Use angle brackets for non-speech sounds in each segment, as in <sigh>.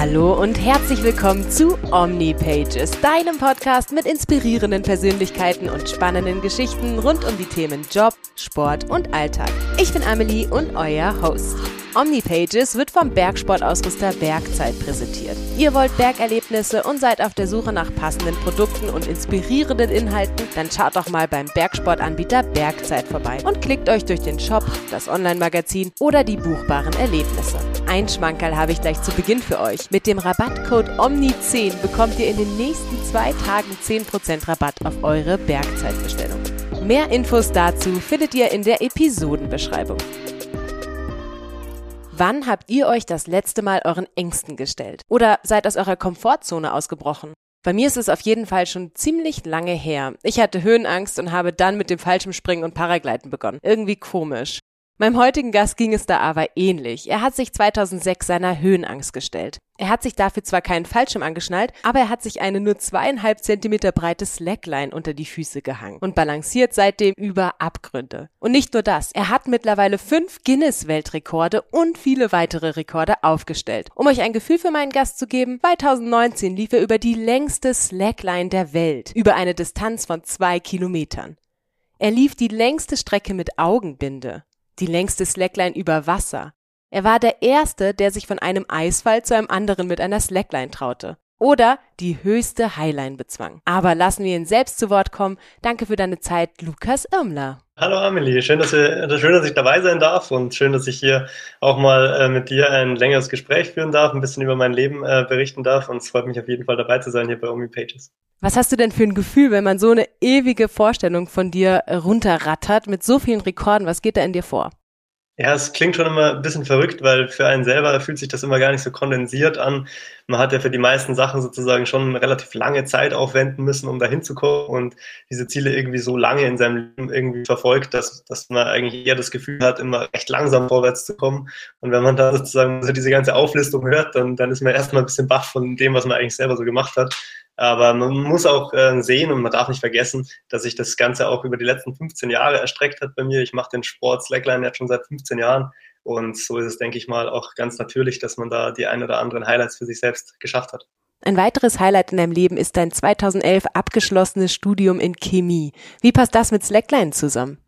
Hallo und herzlich willkommen zu OmniPages, deinem Podcast mit inspirierenden Persönlichkeiten und spannenden Geschichten rund um die Themen Job, Sport und Alltag. Ich bin Amelie und euer Host. OmniPages wird vom Bergsportausrüster Bergzeit präsentiert. Ihr wollt Bergerlebnisse und seid auf der Suche nach passenden Produkten und inspirierenden Inhalten? Dann schaut doch mal beim Bergsportanbieter Bergzeit vorbei und klickt euch durch den Shop, das Online-Magazin oder die buchbaren Erlebnisse. Ein Schmankerl habe ich gleich zu Beginn für euch. Mit dem Rabattcode OMNI10 bekommt ihr in den nächsten zwei Tagen 10% Rabatt auf eure Bergzeitbestellung. Mehr Infos dazu findet ihr in der Episodenbeschreibung. Wann habt ihr euch das letzte Mal euren Ängsten gestellt? Oder seid aus eurer Komfortzone ausgebrochen? Bei mir ist es auf jeden Fall schon ziemlich lange her. Ich hatte Höhenangst und habe dann mit dem Fallschirmspringen und Paragleiten begonnen. Irgendwie komisch. Meinem heutigen Gast ging es da aber ähnlich. Er hat sich 2006 seiner Höhenangst gestellt. Er hat sich dafür zwar keinen Fallschirm angeschnallt, aber er hat sich eine nur zweieinhalb Zentimeter breite Slackline unter die Füße gehangen und balanciert seitdem über Abgründe. Und nicht nur das, er hat mittlerweile fünf Guinness-Weltrekorde und viele weitere Rekorde aufgestellt. Um euch ein Gefühl für meinen Gast zu geben, 2019 lief er über die längste Slackline der Welt, über eine Distanz von zwei Kilometern. Er lief die längste Strecke mit Augenbinde die längste Slackline über Wasser. Er war der Erste, der sich von einem Eisfall zu einem anderen mit einer Slackline traute. Oder die höchste Highline bezwang. Aber lassen wir ihn selbst zu Wort kommen. Danke für deine Zeit, Lukas Irmler. Hallo Amelie, schön dass, wir, schön, dass ich dabei sein darf und schön, dass ich hier auch mal äh, mit dir ein längeres Gespräch führen darf, ein bisschen über mein Leben äh, berichten darf und es freut mich auf jeden Fall dabei zu sein hier bei Omi Pages. Was hast du denn für ein Gefühl, wenn man so eine ewige Vorstellung von dir runterrattert mit so vielen Rekorden? Was geht da in dir vor? Ja, es klingt schon immer ein bisschen verrückt, weil für einen selber fühlt sich das immer gar nicht so kondensiert an. Man hat ja für die meisten Sachen sozusagen schon relativ lange Zeit aufwenden müssen, um dahin zu kommen und diese Ziele irgendwie so lange in seinem Leben irgendwie verfolgt, dass, dass man eigentlich eher das Gefühl hat, immer recht langsam vorwärts zu kommen. Und wenn man da sozusagen so diese ganze Auflistung hört, dann, dann ist man erstmal ein bisschen baff von dem, was man eigentlich selber so gemacht hat. Aber man muss auch äh, sehen und man darf nicht vergessen, dass sich das Ganze auch über die letzten 15 Jahre erstreckt hat bei mir. Ich mache den Sport Slackline jetzt schon seit 15 Jahren. Und so ist es, denke ich mal, auch ganz natürlich, dass man da die ein oder anderen Highlights für sich selbst geschafft hat. Ein weiteres Highlight in deinem Leben ist dein 2011 abgeschlossenes Studium in Chemie. Wie passt das mit Slackline zusammen?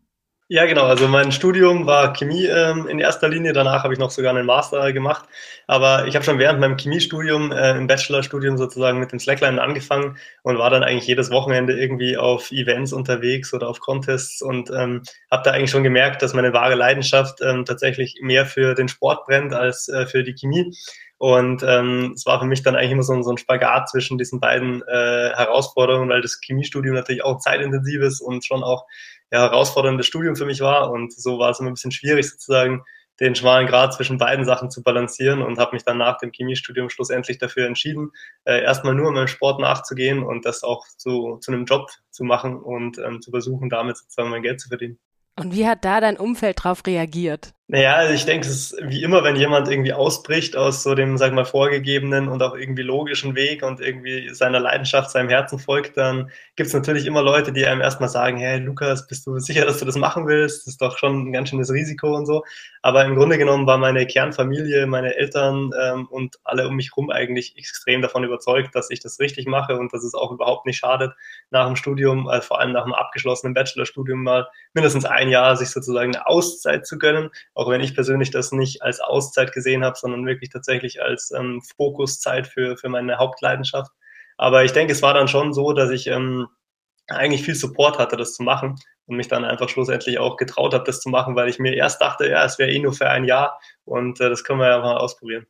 Ja, genau. Also mein Studium war Chemie ähm, in erster Linie. Danach habe ich noch sogar einen Master gemacht. Aber ich habe schon während meinem Chemiestudium, äh, im Bachelorstudium sozusagen mit dem Slackline angefangen und war dann eigentlich jedes Wochenende irgendwie auf Events unterwegs oder auf Contests und ähm, habe da eigentlich schon gemerkt, dass meine wahre Leidenschaft ähm, tatsächlich mehr für den Sport brennt als äh, für die Chemie. Und ähm, es war für mich dann eigentlich immer so, so ein Spagat zwischen diesen beiden äh, Herausforderungen, weil das Chemiestudium natürlich auch zeitintensives und schon auch ja, herausforderndes Studium für mich war. Und so war es immer ein bisschen schwierig, sozusagen den schmalen Grad zwischen beiden Sachen zu balancieren und habe mich dann nach dem Chemiestudium schlussendlich dafür entschieden, äh, erstmal nur meinem Sport nachzugehen und das auch zu, zu einem Job zu machen und ähm, zu versuchen, damit sozusagen mein Geld zu verdienen. Und wie hat da dein Umfeld drauf reagiert? Naja, also ich denke, es ist wie immer, wenn jemand irgendwie ausbricht aus so dem, sag mal, vorgegebenen und auch irgendwie logischen Weg und irgendwie seiner Leidenschaft, seinem Herzen folgt, dann gibt es natürlich immer Leute, die einem erstmal sagen, hey Lukas, bist du sicher, dass du das machen willst? Das ist doch schon ein ganz schönes Risiko und so. Aber im Grunde genommen war meine Kernfamilie, meine Eltern ähm, und alle um mich herum eigentlich extrem davon überzeugt, dass ich das richtig mache und dass es auch überhaupt nicht schadet, nach dem Studium, äh, vor allem nach einem abgeschlossenen Bachelorstudium mal mindestens ein Jahr sich sozusagen eine Auszeit zu gönnen auch wenn ich persönlich das nicht als Auszeit gesehen habe, sondern wirklich tatsächlich als ähm, Fokuszeit für, für meine Hauptleidenschaft. Aber ich denke, es war dann schon so, dass ich ähm, eigentlich viel Support hatte, das zu machen und mich dann einfach schlussendlich auch getraut habe, das zu machen, weil ich mir erst dachte, ja, es wäre eh nur für ein Jahr und äh, das können wir ja mal ausprobieren.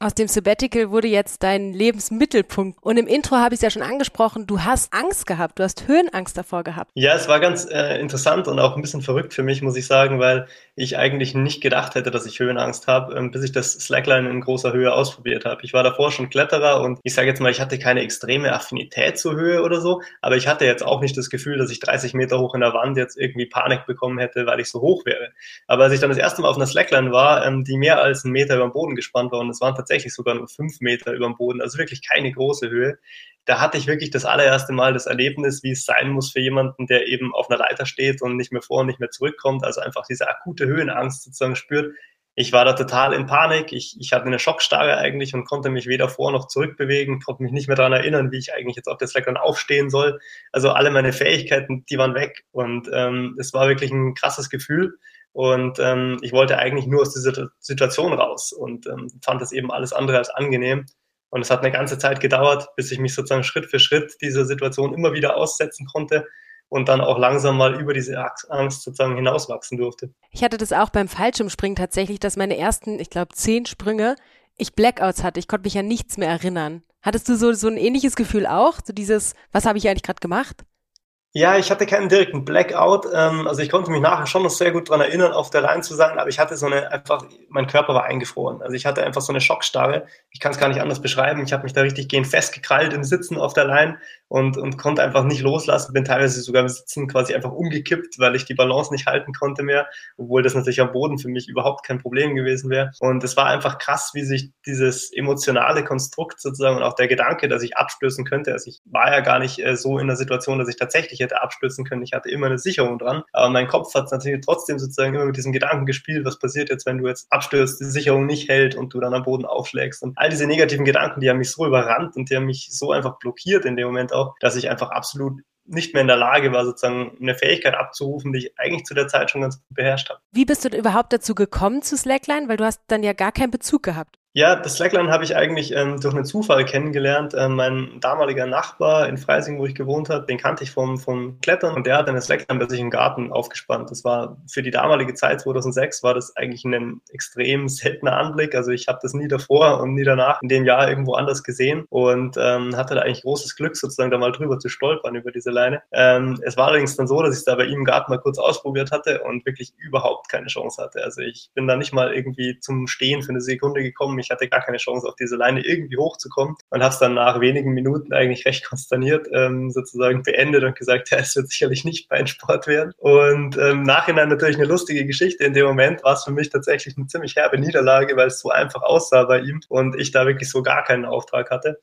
Aus dem Sabbatical wurde jetzt dein Lebensmittelpunkt. Und im Intro habe ich es ja schon angesprochen, du hast Angst gehabt, du hast Höhenangst davor gehabt. Ja, es war ganz äh, interessant und auch ein bisschen verrückt für mich, muss ich sagen, weil ich eigentlich nicht gedacht hätte, dass ich Höhenangst habe, ähm, bis ich das Slackline in großer Höhe ausprobiert habe. Ich war davor schon Kletterer und ich sage jetzt mal, ich hatte keine extreme Affinität zur Höhe oder so, aber ich hatte jetzt auch nicht das Gefühl, dass ich 30 Meter hoch in der Wand jetzt irgendwie Panik bekommen hätte, weil ich so hoch wäre. Aber als ich dann das erste Mal auf einer Slackline war, ähm, die mehr als einen Meter über den Boden gespannt war und es waren tatsächlich sogar nur fünf Meter über dem Boden, also wirklich keine große Höhe. Da hatte ich wirklich das allererste Mal das Erlebnis, wie es sein muss für jemanden, der eben auf einer Leiter steht und nicht mehr vor und nicht mehr zurückkommt, also einfach diese akute Höhenangst sozusagen spürt. Ich war da total in Panik. Ich, ich hatte eine Schockstarre eigentlich und konnte mich weder vor noch zurück bewegen, konnte mich nicht mehr daran erinnern, wie ich eigentlich jetzt auf der Slackline aufstehen soll. Also alle meine Fähigkeiten, die waren weg. Und ähm, es war wirklich ein krasses Gefühl. Und ähm, ich wollte eigentlich nur aus dieser Situation raus und ähm, fand das eben alles andere als angenehm. Und es hat eine ganze Zeit gedauert, bis ich mich sozusagen Schritt für Schritt dieser Situation immer wieder aussetzen konnte und dann auch langsam mal über diese Angst sozusagen hinauswachsen durfte. Ich hatte das auch beim Fallschirmspringen tatsächlich, dass meine ersten, ich glaube, zehn Sprünge ich Blackouts hatte. Ich konnte mich an nichts mehr erinnern. Hattest du so, so ein ähnliches Gefühl auch? So dieses, was habe ich eigentlich gerade gemacht? Ja, ich hatte keinen direkten Blackout. Ähm, also ich konnte mich nachher schon noch sehr gut dran erinnern, auf der Line zu sein, aber ich hatte so eine einfach, mein Körper war eingefroren. Also ich hatte einfach so eine Schockstarre. Ich kann es gar nicht anders beschreiben. Ich habe mich da richtig gehend festgekrallt im Sitzen auf der Line und, und konnte einfach nicht loslassen. Bin teilweise sogar im Sitzen quasi einfach umgekippt, weil ich die Balance nicht halten konnte mehr, obwohl das natürlich am Boden für mich überhaupt kein Problem gewesen wäre. Und es war einfach krass, wie sich dieses emotionale Konstrukt sozusagen und auch der Gedanke, dass ich abstößen könnte. Also ich war ja gar nicht äh, so in der Situation, dass ich tatsächlich hätte abstürzen können. Ich hatte immer eine Sicherung dran. Aber mein Kopf hat natürlich trotzdem sozusagen immer mit diesem Gedanken gespielt, was passiert jetzt, wenn du jetzt abstürzt, die Sicherung nicht hält und du dann am Boden aufschlägst. Und all diese negativen Gedanken, die haben mich so überrannt und die haben mich so einfach blockiert in dem Moment auch, dass ich einfach absolut nicht mehr in der Lage war, sozusagen eine Fähigkeit abzurufen, die ich eigentlich zu der Zeit schon ganz gut beherrscht habe. Wie bist du überhaupt dazu gekommen zu Slackline? Weil du hast dann ja gar keinen Bezug gehabt. Ja, das Slackline habe ich eigentlich ähm, durch einen Zufall kennengelernt. Ähm, mein damaliger Nachbar in Freising, wo ich gewohnt habe, den kannte ich vom, vom Klettern und der hat eine Slackline bei sich im Garten aufgespannt. Das war für die damalige Zeit 2006 war das eigentlich ein extrem seltener Anblick. Also ich habe das nie davor und nie danach in dem Jahr irgendwo anders gesehen und ähm, hatte da eigentlich großes Glück, sozusagen da mal drüber zu stolpern über diese Leine. Ähm, es war allerdings dann so, dass ich es da bei ihm im Garten mal kurz ausprobiert hatte und wirklich überhaupt keine Chance hatte. Also ich bin da nicht mal irgendwie zum Stehen für eine Sekunde gekommen ich hatte gar keine Chance, auf diese Leine irgendwie hochzukommen und habe es dann nach wenigen Minuten eigentlich recht konsterniert ähm, sozusagen beendet und gesagt, ja, es wird sicherlich nicht Beinsport werden. Und ähm, im Nachhinein natürlich eine lustige Geschichte. In dem Moment war es für mich tatsächlich eine ziemlich herbe Niederlage, weil es so einfach aussah bei ihm und ich da wirklich so gar keinen Auftrag hatte.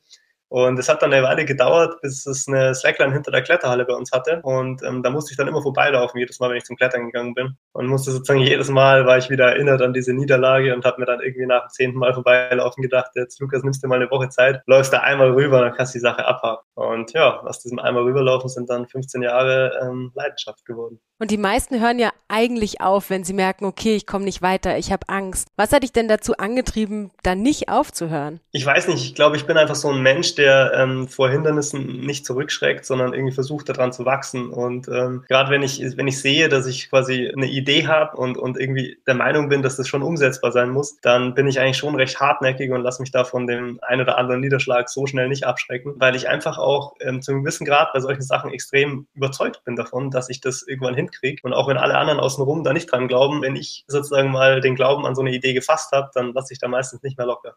Und es hat dann eine Weile gedauert, bis es eine Slackline hinter der Kletterhalle bei uns hatte. Und ähm, da musste ich dann immer vorbeilaufen, jedes Mal, wenn ich zum Klettern gegangen bin. Und musste sozusagen jedes Mal, war ich wieder erinnert an diese Niederlage und habe mir dann irgendwie nach dem zehnten Mal vorbeilaufen gedacht, jetzt Lukas, nimmst du mal eine Woche Zeit, läufst da einmal rüber, dann kannst du die Sache abhaken. Und ja, aus diesem einmal rüberlaufen sind dann 15 Jahre ähm, Leidenschaft geworden. Und die meisten hören ja eigentlich auf, wenn sie merken, okay, ich komme nicht weiter, ich habe Angst. Was hat dich denn dazu angetrieben, da nicht aufzuhören? Ich weiß nicht, ich glaube, ich bin einfach so ein Mensch, der ähm, vor Hindernissen nicht zurückschreckt, sondern irgendwie versucht daran zu wachsen. Und ähm, gerade wenn ich, wenn ich sehe, dass ich quasi eine Idee habe und, und irgendwie der Meinung bin, dass das schon umsetzbar sein muss, dann bin ich eigentlich schon recht hartnäckig und lasse mich da von dem ein oder anderen Niederschlag so schnell nicht abschrecken, weil ich einfach auch ähm, zu einem gewissen Grad bei solchen Sachen extrem überzeugt bin davon, dass ich das irgendwann hin hinkriege. Und auch wenn alle anderen außenrum da nicht dran glauben, wenn ich sozusagen mal den Glauben an so eine Idee gefasst habe, dann lasse ich da meistens nicht mehr locker.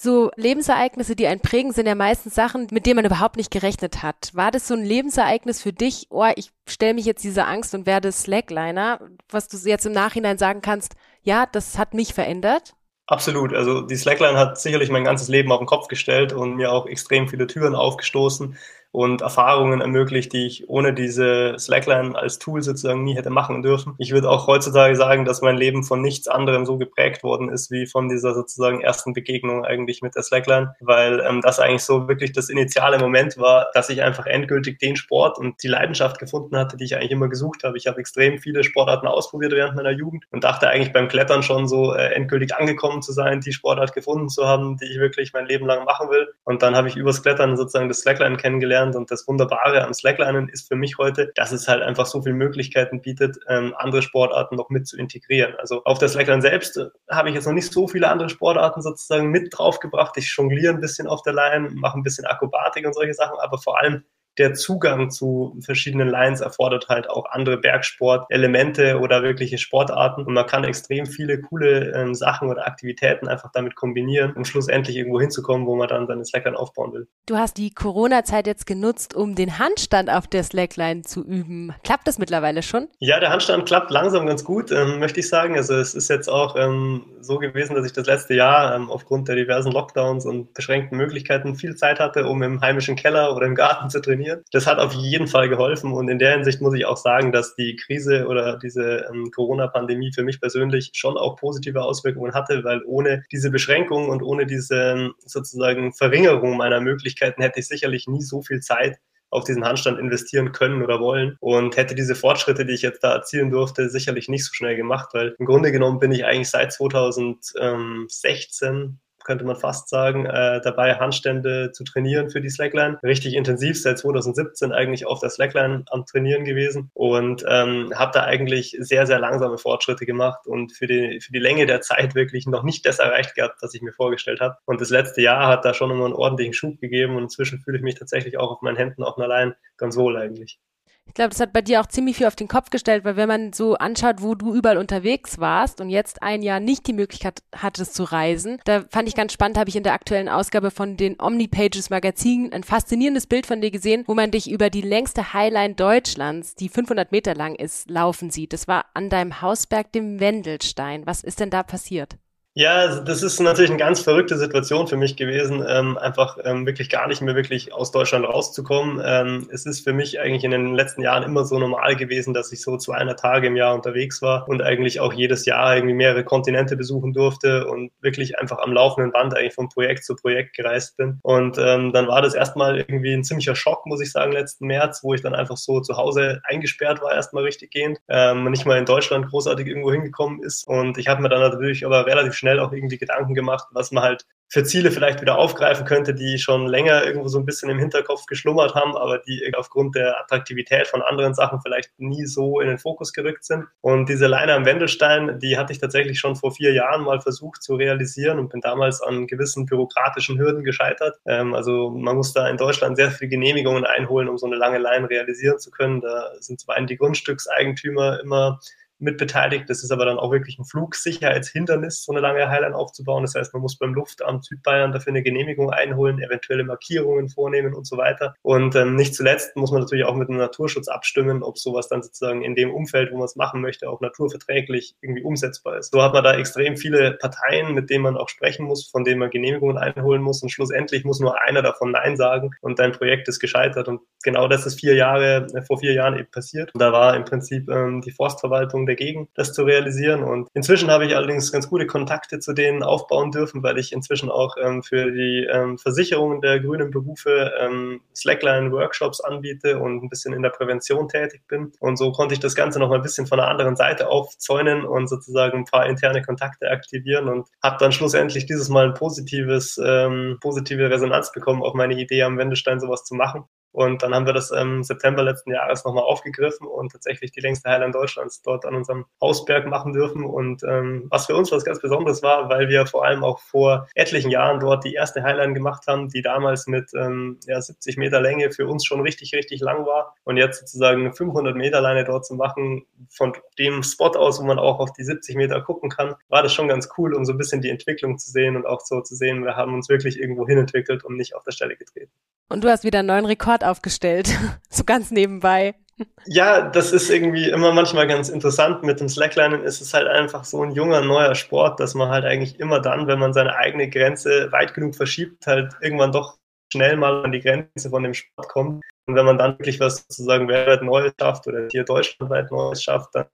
So Lebensereignisse, die einen prägen, sind ja meistens Sachen, mit denen man überhaupt nicht gerechnet hat. War das so ein Lebensereignis für dich? Oh, ich stelle mich jetzt dieser Angst und werde Slackliner, was du jetzt im Nachhinein sagen kannst, ja, das hat mich verändert? Absolut. Also die Slackline hat sicherlich mein ganzes Leben auf den Kopf gestellt und mir auch extrem viele Türen aufgestoßen und Erfahrungen ermöglicht, die ich ohne diese Slackline als Tool sozusagen nie hätte machen dürfen. Ich würde auch heutzutage sagen, dass mein Leben von nichts anderem so geprägt worden ist wie von dieser sozusagen ersten Begegnung eigentlich mit der Slackline, weil ähm, das eigentlich so wirklich das initiale Moment war, dass ich einfach endgültig den Sport und die Leidenschaft gefunden hatte, die ich eigentlich immer gesucht habe. Ich habe extrem viele Sportarten ausprobiert während meiner Jugend und dachte eigentlich beim Klettern schon so äh, endgültig angekommen zu sein, die Sportart gefunden zu haben, die ich wirklich mein Leben lang machen will. Und dann habe ich übers Klettern sozusagen das Slackline kennengelernt kennengelernt. Und das Wunderbare am Slacklinen ist für mich heute, dass es halt einfach so viele Möglichkeiten bietet, ähm, andere Sportarten noch mit zu integrieren. Also auf der Slackline selbst äh, habe ich jetzt noch nicht so viele andere Sportarten sozusagen mit draufgebracht. Ich jongliere ein bisschen auf der Line, mache ein bisschen Akrobatik und solche Sachen, aber vor allem der Zugang zu verschiedenen Lines erfordert halt auch andere Bergsport-Elemente oder wirkliche Sportarten. Und man kann extrem viele coole ähm, Sachen oder Aktivitäten einfach damit kombinieren, um schlussendlich irgendwo hinzukommen, wo man dann seine Slackline aufbauen will. Du hast die Corona-Zeit jetzt genutzt, um den Handstand auf der Slackline zu üben. Klappt das mittlerweile schon? Ja, der Handstand klappt langsam ganz gut, ähm, möchte ich sagen. Also es ist jetzt auch ähm, so gewesen, dass ich das letzte Jahr ähm, aufgrund der diversen Lockdowns und beschränkten Möglichkeiten viel Zeit hatte, um im heimischen Keller oder im Garten zu trainieren trainieren. Das hat auf jeden Fall geholfen und in der Hinsicht muss ich auch sagen, dass die Krise oder diese ähm, Corona-Pandemie für mich persönlich schon auch positive Auswirkungen hatte, weil ohne diese Beschränkungen und ohne diese ähm, sozusagen Verringerung meiner Möglichkeiten hätte ich sicherlich nie so viel Zeit auf diesen Handstand investieren können oder wollen und hätte diese Fortschritte, die ich jetzt da erzielen durfte, sicherlich nicht so schnell gemacht, weil im Grunde genommen bin ich eigentlich seit 2016 könnte man fast sagen, äh, dabei Handstände zu trainieren für die Slackline. Richtig intensiv seit 2017 eigentlich auf der Slackline am Trainieren gewesen und ähm, habe da eigentlich sehr, sehr langsame Fortschritte gemacht und für die, für die Länge der Zeit wirklich noch nicht das erreicht gehabt, was ich mir vorgestellt habe. Und das letzte Jahr hat da schon immer einen ordentlichen Schub gegeben und inzwischen fühle ich mich tatsächlich auch auf meinen Händen auf einer Line ganz wohl eigentlich. Ich glaube, das hat bei dir auch ziemlich viel auf den Kopf gestellt, weil wenn man so anschaut, wo du überall unterwegs warst und jetzt ein Jahr nicht die Möglichkeit hattest zu reisen, da fand ich ganz spannend, habe ich in der aktuellen Ausgabe von den Omnipages Magazin ein faszinierendes Bild von dir gesehen, wo man dich über die längste Highline Deutschlands, die 500 Meter lang ist, laufen sieht. Das war an deinem Hausberg, dem Wendelstein. Was ist denn da passiert? Ja, also das ist natürlich eine ganz verrückte Situation für mich gewesen, ähm, einfach ähm, wirklich gar nicht mehr wirklich aus Deutschland rauszukommen. Ähm, es ist für mich eigentlich in den letzten Jahren immer so normal gewesen, dass ich so zu einer Tage im Jahr unterwegs war und eigentlich auch jedes Jahr irgendwie mehrere Kontinente besuchen durfte und wirklich einfach am laufenden Band eigentlich von Projekt zu Projekt gereist bin. Und ähm, dann war das erstmal irgendwie ein ziemlicher Schock, muss ich sagen, letzten März, wo ich dann einfach so zu Hause eingesperrt war, erstmal richtig gehend, ähm, nicht mal in Deutschland großartig irgendwo hingekommen ist. Und ich habe mir dann natürlich aber relativ schnell auch irgendwie Gedanken gemacht, was man halt für Ziele vielleicht wieder aufgreifen könnte, die schon länger irgendwo so ein bisschen im Hinterkopf geschlummert haben, aber die aufgrund der Attraktivität von anderen Sachen vielleicht nie so in den Fokus gerückt sind. Und diese Leine am Wendelstein, die hatte ich tatsächlich schon vor vier Jahren mal versucht zu realisieren und bin damals an gewissen bürokratischen Hürden gescheitert. Ähm, also man muss da in Deutschland sehr viele Genehmigungen einholen, um so eine lange Leine realisieren zu können. Da sind zum einen die Grundstückseigentümer immer mit beteiligt. Das ist aber dann auch wirklich ein Flugsicherheitshindernis, so eine lange Highline aufzubauen. Das heißt, man muss beim Luftamt Südbayern dafür eine Genehmigung einholen, eventuelle Markierungen vornehmen und so weiter. Und ähm, nicht zuletzt muss man natürlich auch mit dem Naturschutz abstimmen, ob sowas dann sozusagen in dem Umfeld, wo man es machen möchte, auch naturverträglich irgendwie umsetzbar ist. So hat man da extrem viele Parteien, mit denen man auch sprechen muss, von denen man Genehmigungen einholen muss. Und schlussendlich muss nur einer davon Nein sagen und dein Projekt ist gescheitert. Und genau das ist vier Jahre, äh, vor vier Jahren eben passiert. Und da war im Prinzip ähm, die Forstverwaltung dagegen, das zu realisieren. Und inzwischen habe ich allerdings ganz gute Kontakte zu denen aufbauen dürfen, weil ich inzwischen auch ähm, für die ähm, Versicherungen der grünen Berufe ähm, Slackline-Workshops anbiete und ein bisschen in der Prävention tätig bin. Und so konnte ich das Ganze noch mal ein bisschen von der anderen Seite aufzäunen und sozusagen ein paar interne Kontakte aktivieren und habe dann schlussendlich dieses Mal ein positives, ähm, positive Resonanz bekommen auf meine Idee, am Wendestein sowas zu machen. Und dann haben wir das im September letzten Jahres nochmal aufgegriffen und tatsächlich die längste Highline Deutschlands dort an unserem Hausberg machen dürfen. Und ähm, was für uns was ganz Besonderes war, weil wir vor allem auch vor etlichen Jahren dort die erste Highline gemacht haben, die damals mit ähm, ja, 70 Meter Länge für uns schon richtig, richtig lang war. Und jetzt sozusagen eine 500 Meter Leine dort zu machen, von dem Spot aus, wo man auch auf die 70 Meter gucken kann, war das schon ganz cool, um so ein bisschen die Entwicklung zu sehen und auch so zu sehen, wir haben uns wirklich irgendwo hinentwickelt und nicht auf der Stelle getreten. Und du hast wieder einen neuen Rekord aufgestellt, <laughs> so ganz nebenbei. Ja, das ist irgendwie immer manchmal ganz interessant. Mit dem Slacklinen ist es halt einfach so ein junger, neuer Sport, dass man halt eigentlich immer dann, wenn man seine eigene Grenze weit genug verschiebt, halt irgendwann doch schnell mal an die Grenze von dem Sport kommt. Und wenn man dann wirklich was sozusagen weltweit Neues schafft oder hier deutschlandweit Neues schafft, dann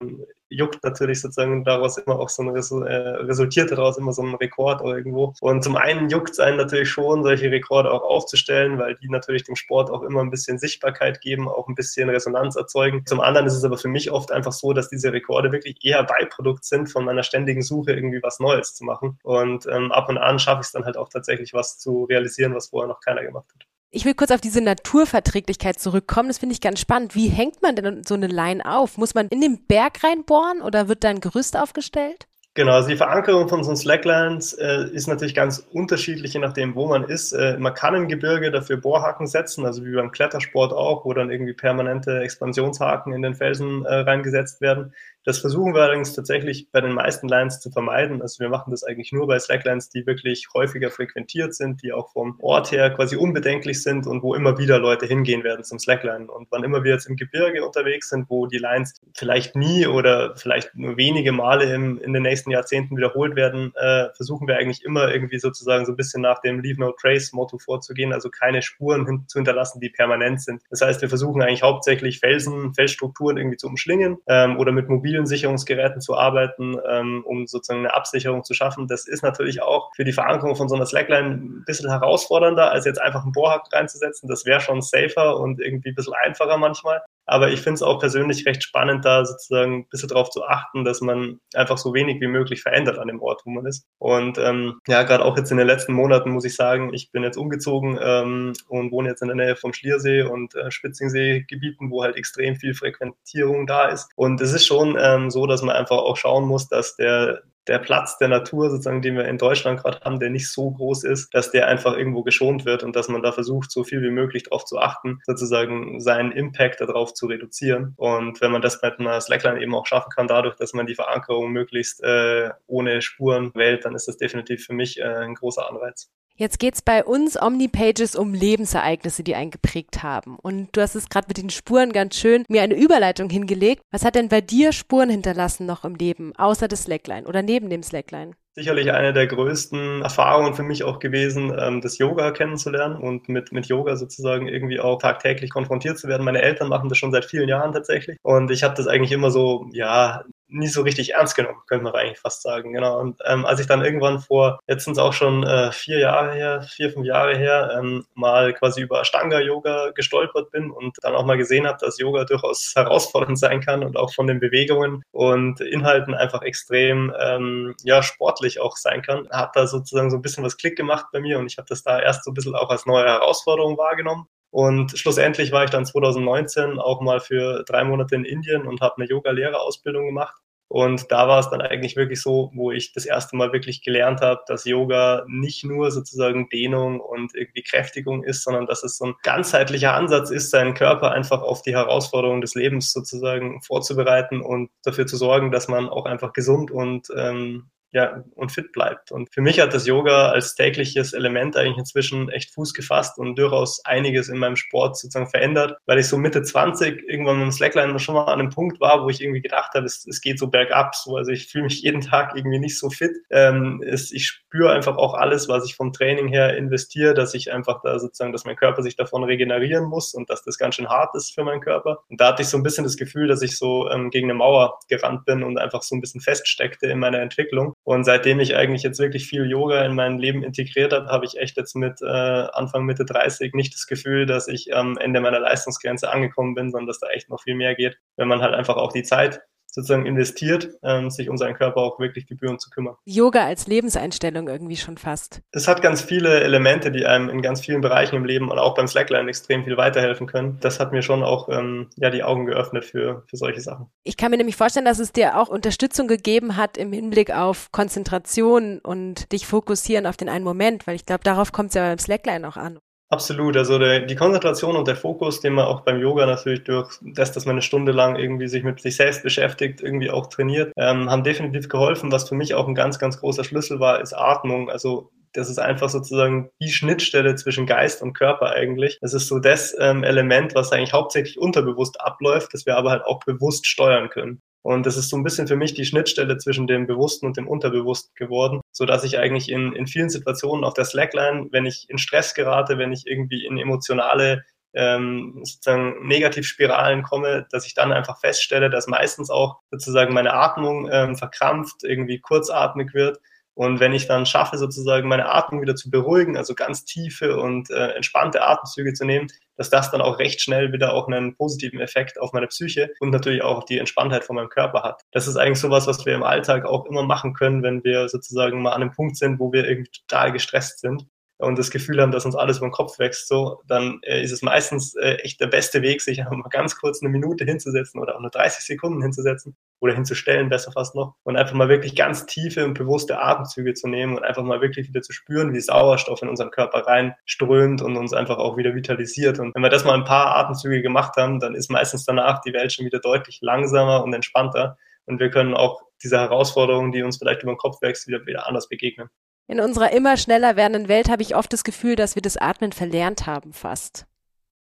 juckt natürlich sozusagen daraus immer auch so ein äh, resultiert daraus immer so ein Rekord irgendwo. Und zum einen juckt es einen natürlich schon, solche Rekorde auch aufzustellen, weil die natürlich dem Sport auch immer ein bisschen Sichtbarkeit geben, auch ein bisschen Resonanz erzeugen. Zum anderen ist es aber für mich oft einfach so, dass diese Rekorde wirklich eher Beiprodukt sind von meiner ständigen Suche, irgendwie was Neues zu machen. Und ähm, ab und an schaffe ich es dann halt auch tatsächlich was zu realisieren, was vorher noch keiner gemacht hat. Ich will kurz auf diese Naturverträglichkeit zurückkommen. Das finde ich ganz spannend. Wie hängt man denn so eine Line auf? Muss man in den Berg reinbohren oder wird da ein Gerüst aufgestellt? Genau, also die Verankerung von so Slacklines äh, ist natürlich ganz unterschiedlich, je nachdem, wo man ist. Äh, man kann im Gebirge dafür Bohrhaken setzen, also wie beim Klettersport auch, wo dann irgendwie permanente Expansionshaken in den Felsen äh, reingesetzt werden. Das versuchen wir allerdings tatsächlich bei den meisten Lines zu vermeiden. Also wir machen das eigentlich nur bei Slacklines, die wirklich häufiger frequentiert sind, die auch vom Ort her quasi unbedenklich sind und wo immer wieder Leute hingehen werden zum Slackline. Und wann immer wir jetzt im Gebirge unterwegs sind, wo die Lines vielleicht nie oder vielleicht nur wenige Male im, in den nächsten Jahrzehnten wiederholt werden, äh, versuchen wir eigentlich immer irgendwie sozusagen so ein bisschen nach dem Leave No Trace Motto vorzugehen, also keine Spuren hin zu hinterlassen, die permanent sind. Das heißt, wir versuchen eigentlich hauptsächlich Felsen, Felsstrukturen irgendwie zu umschlingen ähm, oder mit mobilen Sicherungsgeräten zu arbeiten, ähm, um sozusagen eine Absicherung zu schaffen. Das ist natürlich auch für die Verankerung von so einer Slackline ein bisschen herausfordernder, als jetzt einfach einen Bohrhack reinzusetzen. Das wäre schon safer und irgendwie ein bisschen einfacher manchmal. Aber ich finde es auch persönlich recht spannend, da sozusagen ein bisschen darauf zu achten, dass man einfach so wenig wie möglich verändert an dem Ort, wo man ist. Und ähm, ja, gerade auch jetzt in den letzten Monaten muss ich sagen, ich bin jetzt umgezogen ähm, und wohne jetzt in der Nähe vom Schliersee und äh, Spitzingsee-Gebieten, wo halt extrem viel Frequentierung da ist. Und es ist schon ähm, so, dass man einfach auch schauen muss, dass der der Platz der Natur, sozusagen, den wir in Deutschland gerade haben, der nicht so groß ist, dass der einfach irgendwo geschont wird und dass man da versucht, so viel wie möglich darauf zu achten, sozusagen seinen Impact darauf zu reduzieren. Und wenn man das mit einer Slackline eben auch schaffen kann, dadurch, dass man die Verankerung möglichst äh, ohne Spuren wählt, dann ist das definitiv für mich äh, ein großer Anreiz. Jetzt geht's bei uns Omnipages um Lebensereignisse, die einen geprägt haben. Und du hast es gerade mit den Spuren ganz schön mir eine Überleitung hingelegt. Was hat denn bei dir Spuren hinterlassen noch im Leben, außer das Slackline oder neben dem Slackline? sicherlich eine der größten Erfahrungen für mich auch gewesen, ähm, das Yoga kennenzulernen und mit, mit Yoga sozusagen irgendwie auch tagtäglich konfrontiert zu werden. Meine Eltern machen das schon seit vielen Jahren tatsächlich und ich habe das eigentlich immer so, ja, nie so richtig ernst genommen, könnte man eigentlich fast sagen. Genau. Und ähm, als ich dann irgendwann vor, jetzt sind es auch schon äh, vier Jahre her, vier, fünf Jahre her, ähm, mal quasi über Ashtanga-Yoga gestolpert bin und dann auch mal gesehen habe, dass Yoga durchaus herausfordernd sein kann und auch von den Bewegungen und Inhalten einfach extrem ähm, ja, sportlich auch sein kann, hat da sozusagen so ein bisschen was Klick gemacht bei mir und ich habe das da erst so ein bisschen auch als neue Herausforderung wahrgenommen und schlussendlich war ich dann 2019 auch mal für drei Monate in Indien und habe eine Yoga-Lehrerausbildung gemacht. Und da war es dann eigentlich wirklich so, wo ich das erste Mal wirklich gelernt habe, dass Yoga nicht nur sozusagen Dehnung und irgendwie Kräftigung ist, sondern dass es so ein ganzheitlicher Ansatz ist, seinen Körper einfach auf die Herausforderungen des Lebens sozusagen vorzubereiten und dafür zu sorgen, dass man auch einfach gesund und ähm, ja, und fit bleibt. Und für mich hat das Yoga als tägliches Element eigentlich inzwischen echt Fuß gefasst und durchaus einiges in meinem Sport sozusagen verändert, weil ich so Mitte 20 irgendwann mit dem Slackline schon mal an einem Punkt war, wo ich irgendwie gedacht habe, es, es geht so bergab, so, also ich fühle mich jeden Tag irgendwie nicht so fit. Ähm, es, ich spüre einfach auch alles, was ich vom Training her investiere, dass ich einfach da sozusagen, dass mein Körper sich davon regenerieren muss und dass das ganz schön hart ist für meinen Körper. Und da hatte ich so ein bisschen das Gefühl, dass ich so ähm, gegen eine Mauer gerannt bin und einfach so ein bisschen feststeckte in meiner Entwicklung. Und seitdem ich eigentlich jetzt wirklich viel Yoga in mein Leben integriert habe, habe ich echt jetzt mit äh, Anfang, Mitte 30 nicht das Gefühl, dass ich am Ende meiner Leistungsgrenze angekommen bin, sondern dass da echt noch viel mehr geht, wenn man halt einfach auch die Zeit sozusagen investiert, ähm, sich um seinen Körper auch wirklich gebührend zu kümmern. Yoga als Lebenseinstellung irgendwie schon fast. Es hat ganz viele Elemente, die einem in ganz vielen Bereichen im Leben und auch beim Slackline extrem viel weiterhelfen können. Das hat mir schon auch ähm, ja die Augen geöffnet für, für solche Sachen. Ich kann mir nämlich vorstellen, dass es dir auch Unterstützung gegeben hat im Hinblick auf Konzentration und dich fokussieren auf den einen Moment, weil ich glaube, darauf kommt es ja beim Slackline auch an. Absolut. Also der, die Konzentration und der Fokus, den man auch beim Yoga natürlich durch das, dass man eine Stunde lang irgendwie sich mit sich selbst beschäftigt, irgendwie auch trainiert, ähm, haben definitiv geholfen. Was für mich auch ein ganz, ganz großer Schlüssel war, ist Atmung. Also das ist einfach sozusagen die Schnittstelle zwischen Geist und Körper eigentlich. Das ist so das ähm, Element, was eigentlich hauptsächlich unterbewusst abläuft, das wir aber halt auch bewusst steuern können. Und das ist so ein bisschen für mich die Schnittstelle zwischen dem Bewussten und dem Unterbewussten geworden, so dass ich eigentlich in, in vielen Situationen auf der Slackline, wenn ich in Stress gerate, wenn ich irgendwie in emotionale ähm, sozusagen Negativspiralen komme, dass ich dann einfach feststelle, dass meistens auch sozusagen meine Atmung ähm, verkrampft, irgendwie kurzatmig wird und wenn ich dann schaffe, sozusagen meine Atmung wieder zu beruhigen, also ganz tiefe und äh, entspannte Atemzüge zu nehmen, dass das dann auch recht schnell wieder auch einen positiven Effekt auf meine Psyche und natürlich auch die Entspanntheit von meinem Körper hat. Das ist eigentlich sowas, was wir im Alltag auch immer machen können, wenn wir sozusagen mal an einem Punkt sind, wo wir irgendwie total gestresst sind und das Gefühl haben, dass uns alles über den Kopf wächst, so, dann äh, ist es meistens äh, echt der beste Weg, sich einfach mal ganz kurz eine Minute hinzusetzen oder auch nur 30 Sekunden hinzusetzen oder hinzustellen, besser fast noch, und einfach mal wirklich ganz tiefe und bewusste Atemzüge zu nehmen und einfach mal wirklich wieder zu spüren, wie Sauerstoff in unseren Körper reinströmt und uns einfach auch wieder vitalisiert. Und wenn wir das mal ein paar Atemzüge gemacht haben, dann ist meistens danach die Welt schon wieder deutlich langsamer und entspannter. und wir können auch diese Herausforderungen, die uns vielleicht über den Kopf wächst, wieder, wieder anders begegnen. In unserer immer schneller werdenden Welt habe ich oft das Gefühl, dass wir das Atmen verlernt haben fast.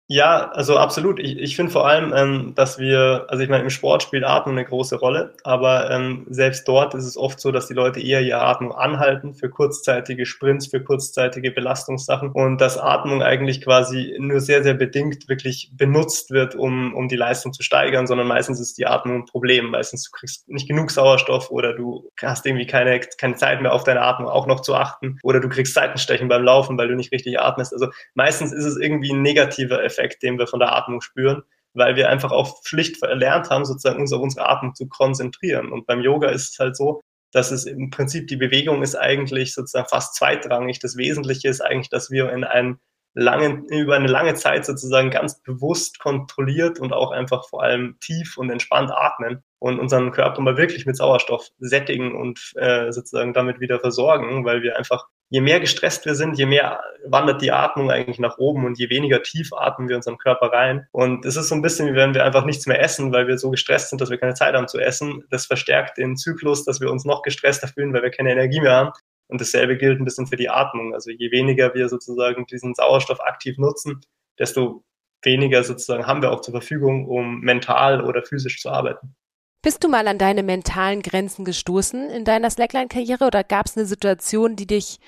Ja, also absolut. Ich, ich finde vor allem, ähm, dass wir, also ich meine, im Sport spielt Atmung eine große Rolle, aber ähm, selbst dort ist es oft so, dass die Leute eher ihre Atmung anhalten für kurzzeitige Sprints, für kurzzeitige Belastungssachen und dass Atmung eigentlich quasi nur sehr, sehr bedingt wirklich benutzt wird, um, um die Leistung zu steigern, sondern meistens ist die Atmung ein Problem. Meistens du kriegst nicht genug Sauerstoff oder du hast irgendwie keine, keine Zeit mehr auf deine Atmung auch noch zu achten oder du kriegst Seitenstechen beim Laufen, weil du nicht richtig atmest. Also meistens ist es irgendwie ein negativer Effekt Effekt, den wir von der Atmung spüren, weil wir einfach auch Pflicht verlernt haben, sozusagen uns auf unsere Atmung zu konzentrieren. Und beim Yoga ist es halt so, dass es im Prinzip die Bewegung ist eigentlich sozusagen fast zweitrangig. Das Wesentliche ist eigentlich, dass wir in einen langen, über eine lange Zeit sozusagen ganz bewusst kontrolliert und auch einfach vor allem tief und entspannt atmen und unseren Körper mal wirklich mit Sauerstoff sättigen und äh, sozusagen damit wieder versorgen, weil wir einfach, je mehr gestresst wir sind, je mehr wandert die Atmung eigentlich nach oben und je weniger tief atmen wir unseren Körper rein. Und es ist so ein bisschen, wie wenn wir einfach nichts mehr essen, weil wir so gestresst sind, dass wir keine Zeit haben zu essen. Das verstärkt den Zyklus, dass wir uns noch gestresster fühlen, weil wir keine Energie mehr haben. Und dasselbe gilt ein bisschen für die Atmung. Also je weniger wir sozusagen diesen Sauerstoff aktiv nutzen, desto weniger sozusagen haben wir auch zur Verfügung, um mental oder physisch zu arbeiten. Bist du mal an deine mentalen Grenzen gestoßen in deiner Slackline-Karriere oder gab es eine Situation, die dich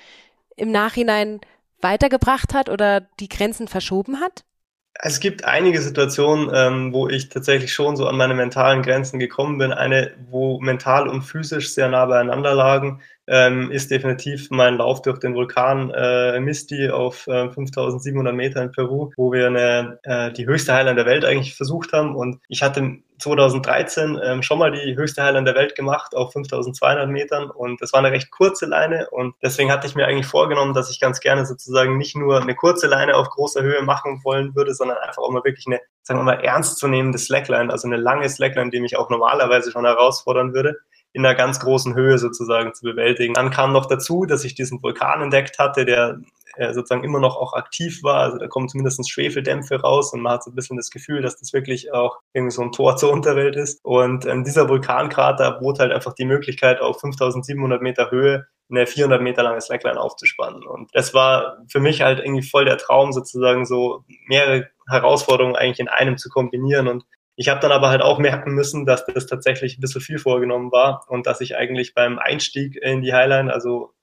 im Nachhinein weitergebracht hat oder die Grenzen verschoben hat? Es gibt einige Situationen, ähm, wo ich tatsächlich schon so an meine mentalen Grenzen gekommen bin. Eine, wo mental und physisch sehr nah beieinander lagen, ähm, ist definitiv mein Lauf durch den Vulkan äh, Misti auf äh, 5700 Meter in Peru, wo wir eine, äh, die höchste Highline der Welt eigentlich versucht haben. Und ich hatte 2013 ähm, schon mal die höchste Highline der Welt gemacht auf 5200 Metern. Und das war eine recht kurze Leine. Und deswegen hatte ich mir eigentlich vorgenommen, dass ich ganz gerne sozusagen nicht nur eine kurze Leine auf großer Höhe machen wollen würde, sondern einfach auch mal wirklich eine, sagen wir mal, ernstzunehmende Slackline, also eine lange Slackline, die mich auch normalerweise schon herausfordern würde in einer ganz großen Höhe sozusagen zu bewältigen. Dann kam noch dazu, dass ich diesen Vulkan entdeckt hatte, der äh, sozusagen immer noch auch aktiv war. Also da kommen zumindest Schwefeldämpfe raus und man hat so ein bisschen das Gefühl, dass das wirklich auch irgendwie so ein Tor <laughs> zur Unterwelt ist. Und ähm, dieser Vulkankrater bot halt einfach die Möglichkeit, auf 5700 Meter Höhe eine 400 Meter lange Slackline aufzuspannen. Und das war für mich halt irgendwie voll der Traum, sozusagen so mehrere Herausforderungen eigentlich in einem zu kombinieren. Und ich habe dann aber halt auch merken müssen, dass das tatsächlich ein bisschen viel vorgenommen war und dass ich eigentlich beim Einstieg in die Highline, also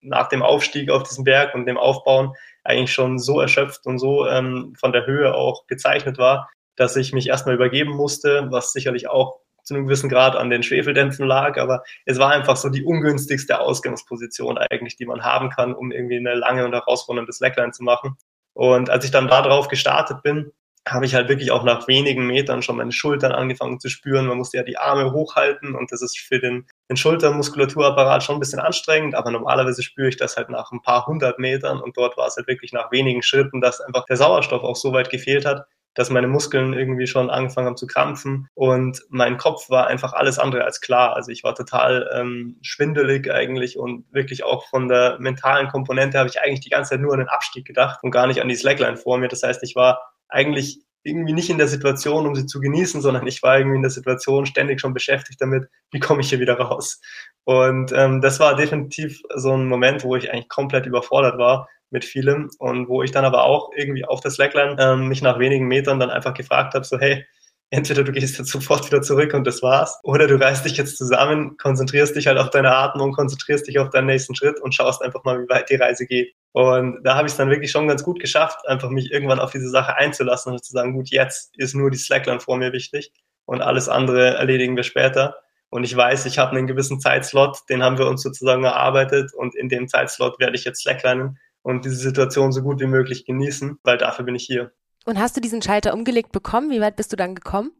nach dem Aufstieg auf diesen Berg und dem Aufbauen eigentlich schon so erschöpft und so ähm, von der Höhe auch gezeichnet war, dass ich mich erstmal übergeben musste, was sicherlich auch zu einem gewissen Grad an den Schwefeldämpfen lag, aber es war einfach so die ungünstigste Ausgangsposition eigentlich, die man haben kann, um irgendwie eine lange und herausfordernde Slackline zu machen. Und als ich dann da drauf gestartet bin, habe ich halt wirklich auch nach wenigen Metern schon meine Schultern angefangen zu spüren. Man musste ja die Arme hochhalten und das ist für den, den Schultermuskulaturapparat schon ein bisschen anstrengend, aber normalerweise spüre ich das halt nach ein paar hundert Metern und dort war es halt wirklich nach wenigen Schritten, dass einfach der Sauerstoff auch so weit gefehlt hat, dass meine Muskeln irgendwie schon angefangen haben zu krampfen und mein Kopf war einfach alles andere als klar. Also ich war total ähm, schwindelig eigentlich und wirklich auch von der mentalen Komponente habe ich eigentlich die ganze Zeit nur an den Abstieg gedacht und gar nicht an die Slackline vor mir. Das heißt, ich war eigentlich irgendwie nicht in der Situation, um sie zu genießen, sondern ich war irgendwie in der Situation ständig schon beschäftigt damit, wie komme ich hier wieder raus. Und ähm, das war definitiv so ein Moment, wo ich eigentlich komplett überfordert war mit vielem und wo ich dann aber auch irgendwie auf der Slackline ähm, mich nach wenigen Metern dann einfach gefragt habe, so hey, entweder du gehst jetzt sofort wieder zurück und das war's, oder du reißt dich jetzt zusammen, konzentrierst dich halt auf deine Atmung, konzentrierst dich auf deinen nächsten Schritt und schaust einfach mal, wie weit die Reise geht. Und da habe ich es dann wirklich schon ganz gut geschafft, einfach mich irgendwann auf diese Sache einzulassen und zu sagen, gut, jetzt ist nur die Slackline vor mir wichtig und alles andere erledigen wir später. Und ich weiß, ich habe einen gewissen Zeitslot, den haben wir uns sozusagen erarbeitet und in dem Zeitslot werde ich jetzt Slacklinen und diese Situation so gut wie möglich genießen, weil dafür bin ich hier. Und hast du diesen Schalter umgelegt bekommen? Wie weit bist du dann gekommen?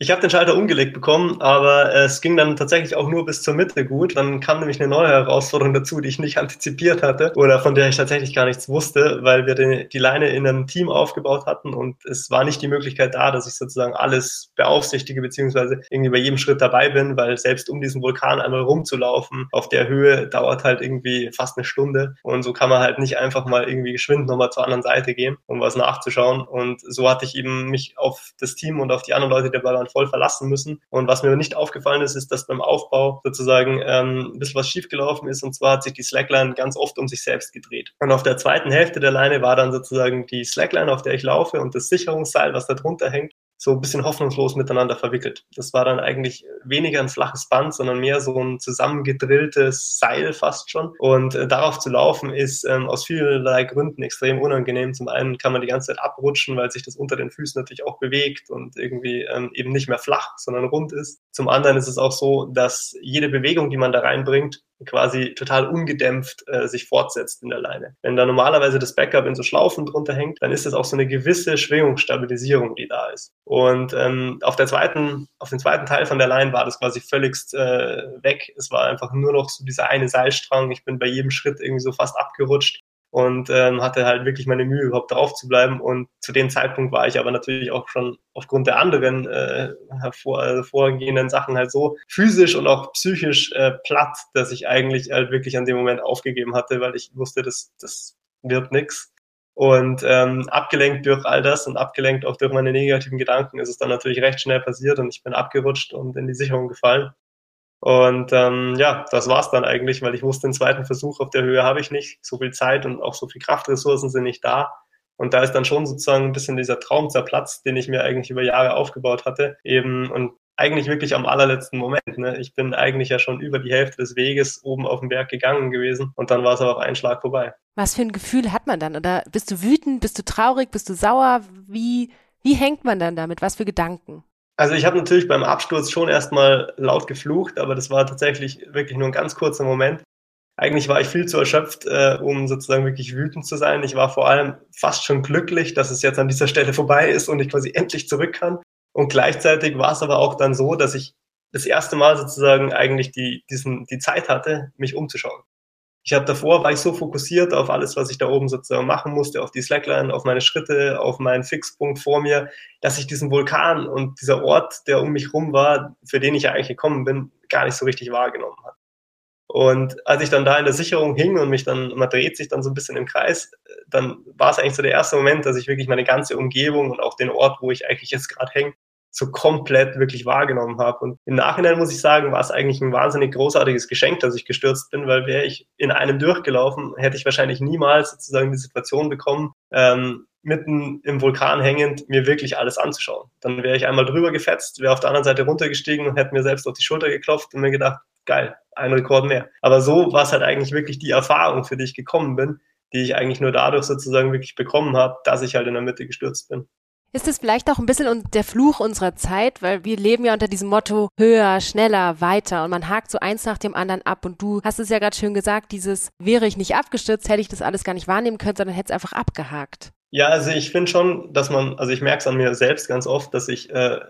Ich habe den Schalter umgelegt bekommen, aber es ging dann tatsächlich auch nur bis zur Mitte gut. Dann kam nämlich eine neue Herausforderung dazu, die ich nicht <laughs> antizipiert hatte oder von der ich tatsächlich gar nichts wusste, weil wir die, die Leine in einem Team aufgebaut hatten und es war nicht die Möglichkeit da, dass ich sozusagen alles beaufsichtige beziehungsweise irgendwie bei jedem Schritt dabei bin, weil selbst um diesen Vulkan einmal rumzulaufen auf der Höhe dauert halt irgendwie fast eine Stunde und so kann man halt nicht einfach mal irgendwie geschwind nochmal zur anderen Seite gehen, um was nachzuschauen und so hatte ich eben mich auf das Team und auf die anderen Leute der Ballon Slackline voll verlassen müssen. Und was mir nicht aufgefallen ist, ist, dass beim Aufbau sozusagen ähm, ein bisschen was schiefgelaufen ist. Und zwar hat sich die Slackline ganz oft um sich selbst gedreht. Und auf der zweiten Hälfte der Leine war dann sozusagen die Slackline, auf der ich laufe und das Sicherungsseil, was da drunter hängt, so ein bisschen hoffnungslos miteinander verwickelt. Das war dann eigentlich weniger ein flaches Band, sondern mehr so ein zusammengedrilltes Seil fast schon. Und äh, darauf zu laufen ist ähm, aus vielerlei Gründen extrem unangenehm. Zum einen kann man die ganze Zeit abrutschen, weil sich das unter den Füßen natürlich auch bewegt und irgendwie ähm, eben nicht mehr flach, sondern rund ist. Zum anderen ist es auch so, dass jede Bewegung, die man da reinbringt, quasi total ungedämpft äh, sich fortsetzt in der Leine. Wenn da normalerweise das Backup in so Schlaufen drunter hängt, dann ist das auch so eine gewisse Schwingungsstabilisierung, die da ist. Und ähm, auf der zweiten, auf dem zweiten Teil von der Line war das quasi völligst äh, weg. Es war einfach nur noch so dieser eine Seilstrang. Ich bin bei jedem Schritt irgendwie so fast abgerutscht und ähm, hatte halt wirklich meine Mühe, überhaupt drauf zu bleiben. Und zu dem Zeitpunkt war ich aber natürlich auch schon aufgrund der anderen äh, hervor, äh, vorgehenden Sachen halt so physisch und auch psychisch äh, platt, dass ich eigentlich halt wirklich an dem Moment aufgegeben hatte, weil ich wusste, das, das wird nix. Und ähm, abgelenkt durch all das und abgelenkt auch durch meine negativen Gedanken ist es dann natürlich recht schnell passiert und ich bin abgerutscht und in die Sicherung gefallen. Und ähm, ja, das war's dann eigentlich, weil ich wusste, den zweiten Versuch auf der Höhe habe ich nicht. So viel Zeit und auch so viel Kraftressourcen sind nicht da. Und da ist dann schon sozusagen ein bisschen dieser Traum zerplatzt, den ich mir eigentlich über Jahre aufgebaut hatte. Eben und eigentlich wirklich am allerletzten Moment. Ne? Ich bin eigentlich ja schon über die Hälfte des Weges oben auf den Berg gegangen gewesen und dann war es aber auf einen Schlag vorbei. Was für ein Gefühl hat man dann? Oder bist du wütend, bist du traurig, bist du sauer? Wie, wie hängt man dann damit? Was für Gedanken? Also ich habe natürlich beim Absturz schon erstmal laut geflucht, aber das war tatsächlich wirklich nur ein ganz kurzer Moment. Eigentlich war ich viel zu erschöpft, äh, um sozusagen wirklich wütend zu sein. Ich war vor allem fast schon glücklich, dass es jetzt an dieser Stelle vorbei ist und ich quasi endlich zurück kann. Und gleichzeitig war es aber auch dann so, dass ich das erste Mal sozusagen eigentlich die, diesen, die Zeit hatte, mich umzuschauen ich habe davor, war ich so fokussiert auf alles, was ich da oben sozusagen machen musste, auf die Slackline, auf meine Schritte, auf meinen Fixpunkt vor mir, dass ich diesen Vulkan und dieser Ort, der um mich rum war, für den ich ja eigentlich gekommen bin, gar nicht so richtig wahrgenommen habe. Und als ich dann da in der Sicherung hing und mich dann, man dreht sich dann so ein bisschen im Kreis, dann war es eigentlich so der erste Moment, dass ich wirklich meine ganze Umgebung und auch den Ort, wo ich eigentlich jetzt gerade hänge, so komplett wirklich wahrgenommen habe. Und im Nachhinein muss ich sagen, war es eigentlich ein wahnsinnig großartiges Geschenk, dass ich gestürzt bin, weil wäre ich in einem durchgelaufen, hätte ich wahrscheinlich niemals sozusagen die Situation bekommen, ähm, mitten im Vulkan hängend, mir wirklich alles anzuschauen. Dann wäre ich einmal drüber gefetzt, wäre auf der anderen Seite runtergestiegen und hätte mir selbst auf die Schulter geklopft und mir gedacht, geil, ein Rekord mehr. Aber so war es halt eigentlich wirklich die Erfahrung, für die ich gekommen bin, die ich eigentlich nur dadurch sozusagen wirklich bekommen habe, dass ich halt in der Mitte gestürzt bin. Ist es vielleicht auch ein bisschen der Fluch unserer Zeit, weil wir leben ja unter diesem Motto höher, schneller, weiter und man hakt so eins nach dem anderen ab und du hast es ja gerade schön gesagt, dieses wäre ich nicht abgestürzt, hätte ich das alles gar nicht wahrnehmen können, sondern hätte es einfach abgehakt. Ja, also ich finde schon, dass man, also ich merke es an mir selbst ganz oft, dass ich äh,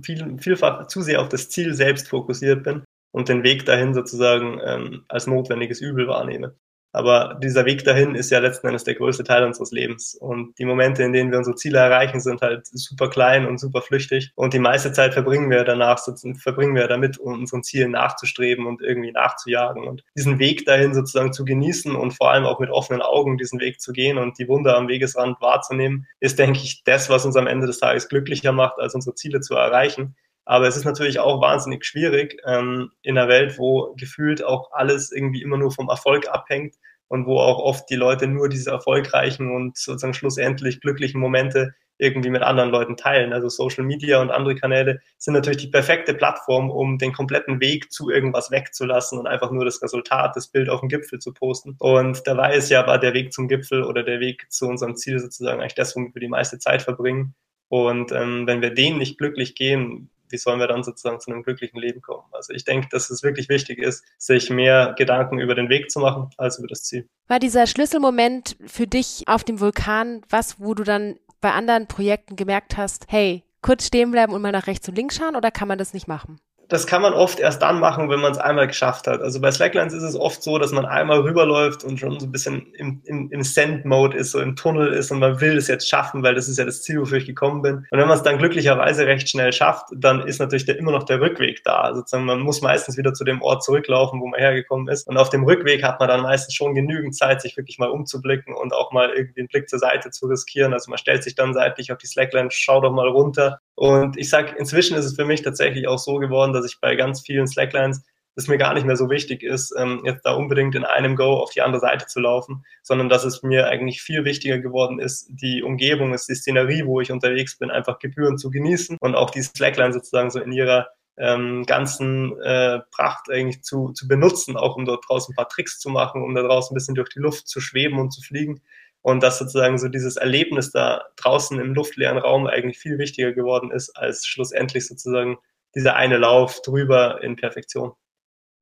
viel, vielfach zu sehr auf das Ziel selbst fokussiert bin und den Weg dahin sozusagen ähm, als notwendiges Übel wahrnehme. Aber dieser Weg dahin ist ja letzten Endes der größte Teil unseres Lebens. Und die Momente, in denen wir unsere Ziele erreichen, sind halt super klein und super flüchtig. Und die meiste Zeit verbringen wir danach, verbringen wir damit, um unseren Zielen nachzustreben und irgendwie nachzujagen. Und diesen Weg dahin sozusagen zu genießen und vor allem auch mit offenen Augen diesen Weg zu gehen und die Wunder am Wegesrand wahrzunehmen, ist, denke ich, das, was uns am Ende des Tages glücklicher macht, als unsere Ziele zu erreichen. Aber es ist natürlich auch wahnsinnig schwierig ähm, in einer Welt, wo gefühlt auch alles irgendwie immer nur vom Erfolg abhängt und wo auch oft die Leute nur diese erfolgreichen und sozusagen schlussendlich glücklichen Momente irgendwie mit anderen Leuten teilen. Also Social Media und andere Kanäle sind natürlich die perfekte Plattform, um den kompletten Weg zu irgendwas wegzulassen und einfach nur das Resultat, das Bild auf dem Gipfel zu posten. Und dabei ist ja aber der Weg zum Gipfel oder der Weg zu unserem Ziel sozusagen eigentlich das, womit wir die meiste Zeit verbringen. Und ähm, wenn wir den nicht glücklich gehen, wie sollen wir dann sozusagen zu einem glücklichen Leben kommen? Also ich denke, dass es wirklich wichtig ist, sich mehr Gedanken über den Weg zu machen als über das Ziel. War dieser Schlüsselmoment für dich auf dem Vulkan was, wo du dann bei anderen Projekten gemerkt hast, hey, kurz stehen bleiben und mal nach rechts und links schauen oder kann man das nicht machen? Das kann man oft erst dann machen, wenn man es einmal geschafft hat. Also bei Slacklines ist es oft so, dass man einmal rüberläuft und schon so ein bisschen im, im, im Send-Mode ist, so im Tunnel ist und man will es jetzt schaffen, weil das ist ja das Ziel, wofür ich gekommen bin. Und wenn man es dann glücklicherweise recht schnell schafft, dann ist natürlich der, immer noch der Rückweg da. Also sozusagen, man muss meistens wieder zu dem Ort zurücklaufen, wo man hergekommen ist. Und auf dem Rückweg hat man dann meistens schon genügend Zeit, sich wirklich mal umzublicken und auch mal irgendwie einen Blick zur Seite zu riskieren. Also man stellt sich dann seitlich auf die Slackline, schaut doch mal runter Und ich sag, inzwischen ist es für mich tatsächlich auch so geworden, dass ich bei ganz vielen Slacklines es mir gar nicht mehr so wichtig ist, ähm, jetzt da unbedingt in einem Go auf die andere Seite zu laufen, sondern dass es mir eigentlich viel wichtiger geworden ist, die Umgebung, ist die Szenerie, wo ich unterwegs bin, einfach gebührend zu genießen und auch die Slackline sozusagen so in ihrer ähm, ganzen äh, Pracht eigentlich zu, zu benutzen, auch um dort draußen ein paar Tricks zu machen, um da draußen ein bisschen durch die Luft zu schweben und zu fliegen. Und dass sozusagen so dieses Erlebnis da draußen im luftleeren Raum eigentlich viel wichtiger geworden ist, als schlussendlich sozusagen dieser eine Lauf drüber in Perfektion.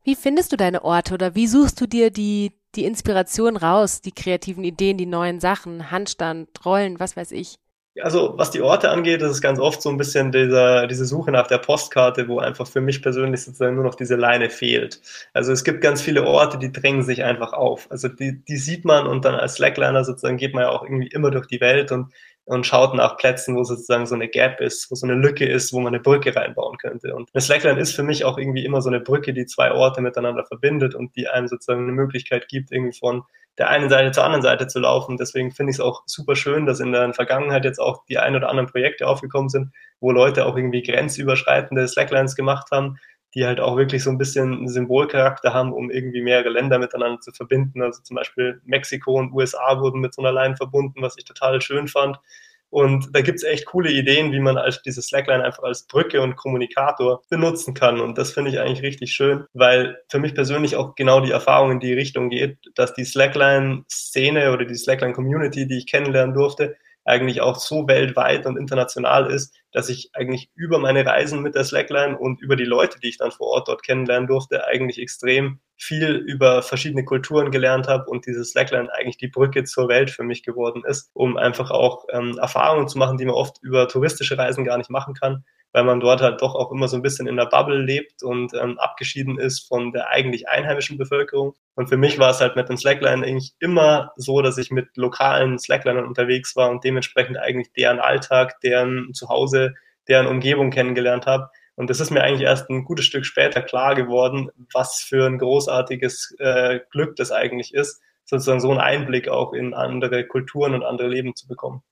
Wie findest du deine Orte oder wie suchst du dir die, die Inspiration raus, die kreativen Ideen, die neuen Sachen, Handstand, Rollen, was weiß ich? Also was die Orte angeht, ist ganz oft so ein bisschen dieser, diese Suche nach der Postkarte, wo einfach für mich persönlich sozusagen nur noch diese Leine fehlt. Also es gibt ganz viele Orte, die drängen sich einfach auf. Also die, die sieht man und dann als Slackliner sozusagen geht man ja auch irgendwie immer durch die Welt und und schaut nach Plätzen, wo sozusagen so eine Gap ist, wo so eine Lücke ist, wo man eine Brücke reinbauen könnte. Und eine Slackline ist für mich auch irgendwie immer so eine Brücke, die zwei Orte miteinander verbindet und die einem sozusagen eine Möglichkeit gibt, irgendwie von der einen Seite zur anderen Seite zu laufen. Deswegen finde ich es auch super schön, dass in der Vergangenheit jetzt auch die ein oder anderen Projekte aufgekommen sind, wo Leute auch irgendwie grenzüberschreitende Slacklines gemacht haben, die halt auch wirklich so ein bisschen Symbolcharakter haben, um irgendwie mehrere Länder miteinander zu verbinden. Also zum Beispiel Mexiko und USA wurden mit so einer Line verbunden, was ich total schön fand. Und da gibt's echt coole Ideen, wie man als diese Slackline einfach als Brücke und Kommunikator benutzen kann. Und das finde ich eigentlich richtig schön, weil für mich persönlich auch genau die Erfahrung in die Richtung geht, dass die Slackline-Szene oder die Slackline-Community, die ich kennenlernen durfte, eigentlich auch so weltweit und international ist, dass ich eigentlich über meine Reisen mit der Slackline und über die Leute, die ich dann vor Ort dort kennenlernen durfte, eigentlich extrem viel über verschiedene Kulturen gelernt habe und dieses Slackline eigentlich die Brücke zur Welt für mich geworden ist, um einfach auch ähm, Erfahrungen zu machen, die man oft über touristische Reisen gar nicht machen kann weil man dort halt doch auch immer so ein bisschen in der Bubble lebt und ähm, abgeschieden ist von der eigentlich einheimischen Bevölkerung. Und für mich war es halt mit dem Slackline eigentlich immer so, dass ich mit lokalen Slacklinern unterwegs war und dementsprechend eigentlich deren Alltag, deren Zuhause, deren Umgebung kennengelernt habe. Und das ist mir eigentlich erst ein gutes Stück später klar geworden, was für ein großartiges äh, Glück das eigentlich ist, sozusagen so einen Einblick auch in andere Kulturen und andere Leben zu bekommen.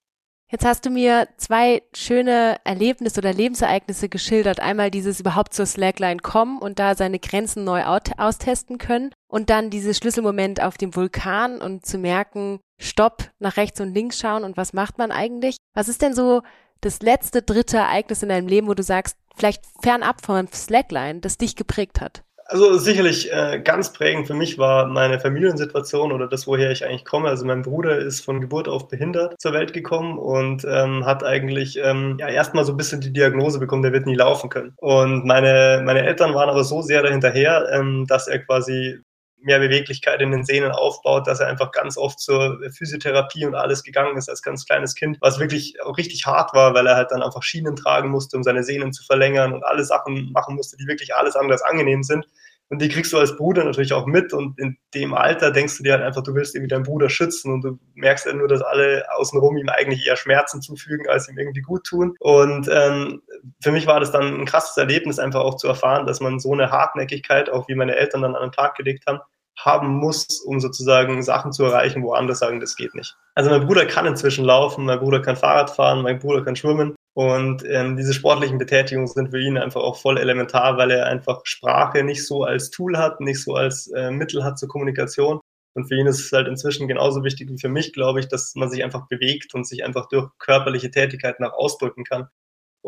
Jetzt hast du mir zwei schöne Erlebnisse oder Lebensereignisse geschildert. Einmal dieses überhaupt zur Slackline kommen und da seine Grenzen neu austesten können. Und dann dieses Schlüsselmoment auf dem Vulkan und zu merken, stopp, nach rechts und links schauen und was macht man eigentlich? Was ist denn so das letzte, dritte Ereignis in deinem Leben, wo du sagst, vielleicht fernab von Slackline, das dich geprägt hat? Also sicherlich äh, ganz prägend für mich war meine Familiensituation oder das, woher ich eigentlich komme. Also mein Bruder ist von Geburt auf behindert zur Welt gekommen und ähm, hat eigentlich ähm, ja erstmal so ein bisschen die Diagnose bekommen, der wird nie laufen können. Und meine, meine Eltern waren aber so sehr dahinterher, ähm, dass er quasi mehr Beweglichkeit in den Sehnen aufbaut, dass er einfach ganz oft zur Physiotherapie und alles gegangen ist als ganz kleines Kind, was wirklich auch richtig hart war, weil er halt dann einfach Schienen tragen musste, um seine Sehnen zu verlängern und alle Sachen machen musste, die wirklich alles anders angenehm sind. Und die kriegst du als Bruder natürlich auch mit und in dem Alter denkst du dir halt einfach, du willst irgendwie deinen Bruder schützen und du merkst ja nur, dass alle außenrum ihm eigentlich eher Schmerzen zufügen, als ihm irgendwie gut tun. Und ähm, für mich war das dann ein krasses Erlebnis, einfach auch zu erfahren, dass man so eine Hartnäckigkeit, auch wie meine Eltern dann an den Tag gelegt haben, haben muss, um sozusagen Sachen zu erreichen, wo andere sagen, das geht nicht. Also mein Bruder kann inzwischen laufen, mein Bruder kann Fahrrad fahren, mein Bruder kann schwimmen und ähm, diese sportlichen Betätigungen sind für ihn einfach auch voll elementar, weil er einfach Sprache nicht so als Tool hat, nicht so als äh, Mittel hat zur Kommunikation. Und für ihn ist es halt inzwischen genauso wichtig wie für mich, glaube ich, dass man sich einfach bewegt und sich einfach durch körperliche Tätigkeiten auch ausdrücken kann.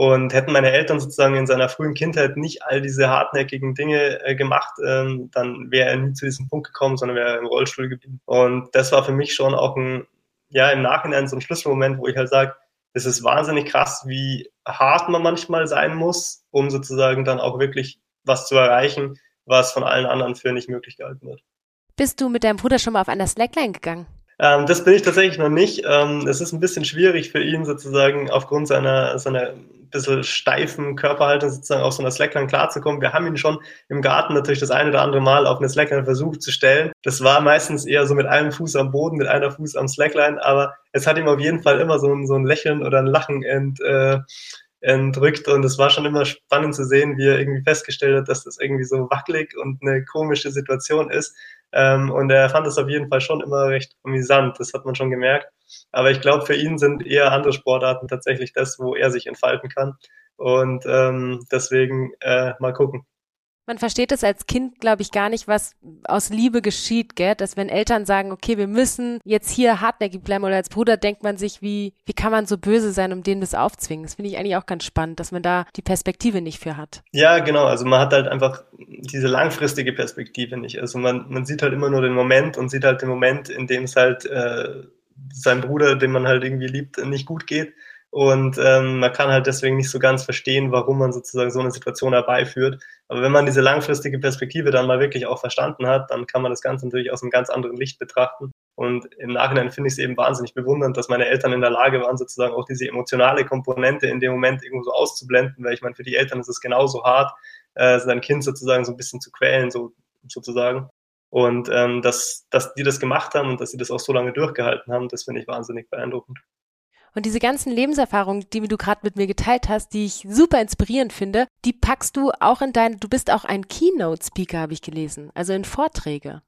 Und hätten meine Eltern sozusagen in seiner frühen Kindheit nicht all diese hartnäckigen Dinge äh, gemacht, ähm, dann wäre er nie zu diesem Punkt gekommen, sondern wäre im Rollstuhl geblieben. Und das war für mich schon auch ein, ja, im Nachhinein so ein Schlüsselmoment, wo ich halt sage, es ist wahnsinnig krass, wie hart man manchmal sein muss, um sozusagen dann auch wirklich was zu erreichen, was von allen anderen für nicht möglich gehalten wird. Bist du mit deinem Bruder schon mal auf einer Slackline gegangen? Ähm, das bin ich tatsächlich noch nicht. Ähm, es ist ein bisschen schwierig für ihn sozusagen aufgrund seiner, seiner bisschen steifen Körperhaltung sozusagen auf so einer Slackline klarzukommen. Wir haben ihn schon im Garten natürlich das eine oder andere Mal auf eine Slackline versucht zu stellen. Das war meistens eher so mit einem Fuß am Boden, mit einer Fuß am Slackline, aber es hat ihm auf jeden Fall immer so ein, so ein Lächeln oder ein Lachen ent, äh, entrückt und es war schon immer spannend zu sehen, wie er irgendwie festgestellt hat, dass das irgendwie so wackelig und eine komische Situation ist. Ähm, und er fand es auf jeden Fall schon immer recht amüsant, das hat man schon gemerkt. Aber ich glaube, für ihn sind eher andere Sportarten tatsächlich das, wo er sich entfalten kann. Und ähm, deswegen äh, mal gucken. Man versteht es als Kind, glaube ich, gar nicht, was aus Liebe geschieht, gell? Dass wenn Eltern sagen, okay, wir müssen jetzt hier hartnäckig bleiben oder als Bruder denkt man sich, wie, wie kann man so böse sein, um denen das aufzwingen? Das finde ich eigentlich auch ganz spannend, dass man da die Perspektive nicht für hat. Ja, genau. Also man hat halt einfach diese langfristige Perspektive nicht. Also man, man sieht halt immer nur den Moment und sieht halt den Moment, in dem es halt äh, seinem Bruder, den man halt irgendwie liebt, nicht gut geht. Und ähm, man kann halt deswegen nicht so ganz verstehen, warum man sozusagen so eine Situation herbeiführt. Aber wenn man diese langfristige Perspektive dann mal wirklich auch verstanden hat, dann kann man das Ganze natürlich aus einem ganz anderen Licht betrachten. Und im Nachhinein finde ich es eben wahnsinnig bewundernd, dass meine Eltern in der Lage waren, sozusagen auch diese emotionale Komponente in dem Moment irgendwo so auszublenden, weil ich meine, für die Eltern ist es genauso hart, äh, sein Kind sozusagen so ein bisschen zu quälen, so sozusagen. Und ähm, dass, dass die das gemacht haben und dass sie das auch so lange durchgehalten haben, das finde ich wahnsinnig beeindruckend. Und diese ganzen Lebenserfahrungen, die du gerade mit mir geteilt hast, die ich super inspirierend finde, die packst du auch in dein, du bist auch ein Keynote-Speaker, habe ich gelesen, also in Vorträge.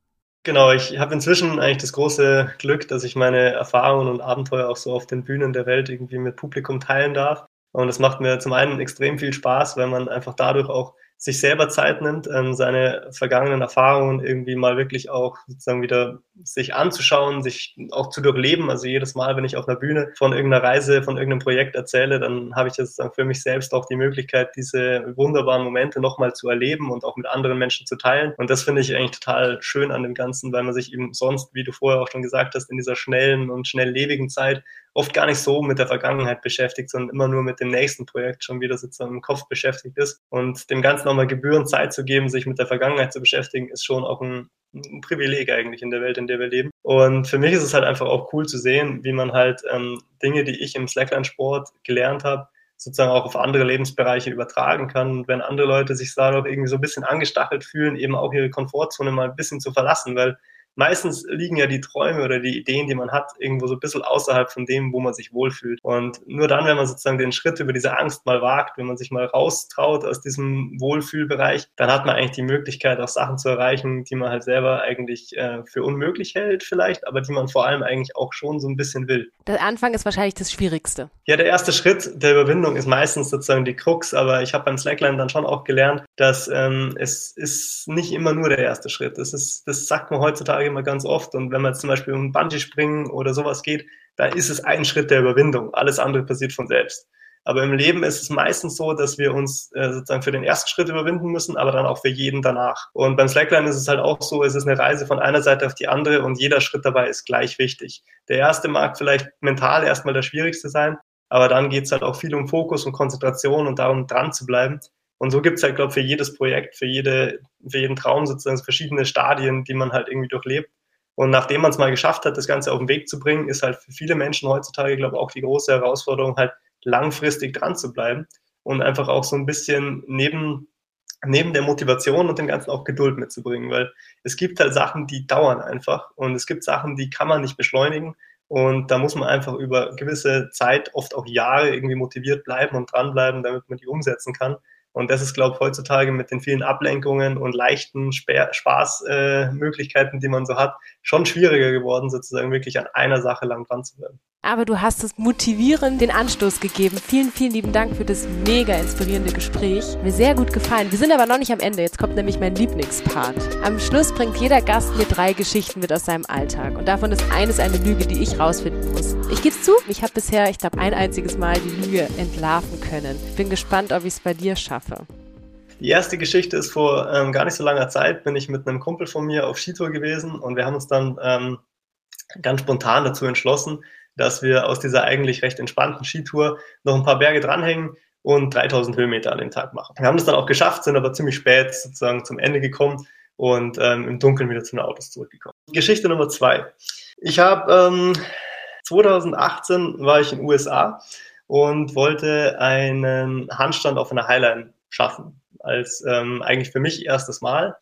Genau, ich habe inzwischen eigentlich das große Glück, dass ich meine Erfahrungen und Abenteuer auch so auf den Bühnen der Welt irgendwie mit Publikum teilen darf. Und es macht mir zum einen extrem viel Spaß, weil man einfach dadurch auch sich selber Zeit nimmt, ähm, seine vergangenen Erfahrungen irgendwie mal wirklich auch sozusagen wieder sich anzuschauen, sich auch zu durchleben. Also jedes Mal, wenn ich auf einer Bühne von irgendeiner Reise, von irgendeinem Projekt erzähle, dann habe ich jetzt für mich selbst auch die Möglichkeit, diese wunderbaren Momente nochmal zu erleben und auch mit anderen Menschen zu teilen. Und das finde ich eigentlich total schön an dem Ganzen, weil man sich eben sonst, wie du vorher auch schon gesagt hast, in dieser schnellen und schnelllebigen Zeit oft gar nicht so mit der Vergangenheit beschäftigt, sondern immer nur mit dem nächsten Projekt schon wieder sozusagen im Kopf beschäftigt ist. Und dem Ganzen nochmal Gebühren Zeit zu geben, sich mit der Vergangenheit zu beschäftigen, ist schon auch ein, ein, Privileg eigentlich in der Welt, in der wir leben. Und für mich ist es halt einfach auch cool zu sehen, wie man halt ähm, Dinge, die ich im Slackline-Sport gelernt habe, sozusagen auch auf andere Lebensbereiche übertragen kann. Und wenn andere Leute sich dadurch irgendwie so ein bisschen angestachelt fühlen, eben auch ihre Komfortzone mal ein bisschen zu verlassen, weil meistens liegen ja die Träume oder die Ideen, die man hat, irgendwo so ein bisschen außerhalb von dem, wo man sich wohlfühlt. Und nur dann, wenn man sozusagen den Schritt über diese Angst mal wagt, wenn man sich mal raustraut aus diesem Wohlfühlbereich, dann hat man eigentlich die Möglichkeit, auch Sachen zu erreichen, die man halt selber eigentlich äh, für unmöglich hält vielleicht, aber die man vor allem eigentlich auch schon so ein bisschen will. Der Anfang ist wahrscheinlich das Schwierigste. Ja, der erste Schritt der Überwindung ist meistens sozusagen die Krux, aber ich habe beim Slackline dann schon auch gelernt, dass ähm, es ist nicht immer nur der erste Schritt. Das ist, das sagt man heutzutage sage immer ganz oft. Und wenn man zum Beispiel um Bungee-Springen oder sowas geht, da ist es ein Schritt der Überwindung. Alles andere passiert von selbst. Aber im Leben ist es meistens so, dass wir uns äh, sozusagen für den ersten Schritt überwinden müssen, aber dann auch für jeden danach. Und beim Slackline ist es halt auch so, es ist eine Reise von einer Seite auf die andere und jeder Schritt dabei ist gleich wichtig. Der erste mag vielleicht mental erstmal der schwierigste sein, aber dann geht es halt auch viel um Fokus und Konzentration und darum dran zu bleiben. Und so gibt es halt, glaube ich, für jedes Projekt, für, jede, für jeden Traum sozusagen verschiedene Stadien, die man halt irgendwie durchlebt. Und nachdem man es mal geschafft hat, das Ganze auf den Weg zu bringen, ist halt für viele Menschen heutzutage, glaube ich, auch die große Herausforderung, halt langfristig dran zu bleiben und einfach auch so ein bisschen neben, neben der Motivation und dem Ganzen auch Geduld mitzubringen, weil es gibt halt Sachen, die dauern einfach und es gibt Sachen, die kann man nicht beschleunigen und da muss man einfach über gewisse Zeit, oft auch Jahre irgendwie motiviert bleiben und dranbleiben, damit man die umsetzen kann. Und das ist, glaube ich, heutzutage mit den vielen Ablenkungen und leichten Spaßmöglichkeiten, äh, die man so hat, schon schwieriger geworden, sozusagen wirklich an einer Sache lang dran zu bleiben. Aber du hast es motivierend den Anstoß gegeben. Vielen, vielen lieben Dank für das mega inspirierende Gespräch. Mir sehr gut gefallen. Wir sind aber noch nicht am Ende. Jetzt kommt nämlich mein Lieblingspart. Am Schluss bringt jeder Gast mir drei Geschichten mit aus seinem Alltag. Und davon ist eines eine Lüge, die ich rausfinden muss. Ich gebe zu, ich habe bisher, ich glaube, ein einziges Mal die Lüge entlarven können. Bin gespannt, ob ich es bei dir schaffe. Die erste Geschichte ist vor ähm, gar nicht so langer Zeit, bin ich mit einem Kumpel von mir auf Skitour gewesen und wir haben uns dann ähm, ganz spontan dazu entschlossen, dass wir aus dieser eigentlich recht entspannten Skitour noch ein paar Berge dranhängen und 3000 Höhenmeter an dem Tag machen. Wir haben das dann auch geschafft, sind aber ziemlich spät sozusagen zum Ende gekommen und ähm, im Dunkeln wieder zu den Autos zurückgekommen. Geschichte Nummer zwei. Ich habe ähm, 2018 war ich in den USA und wollte einen Handstand auf einer Highline schaffen. Als ähm, eigentlich für mich erstes Mal.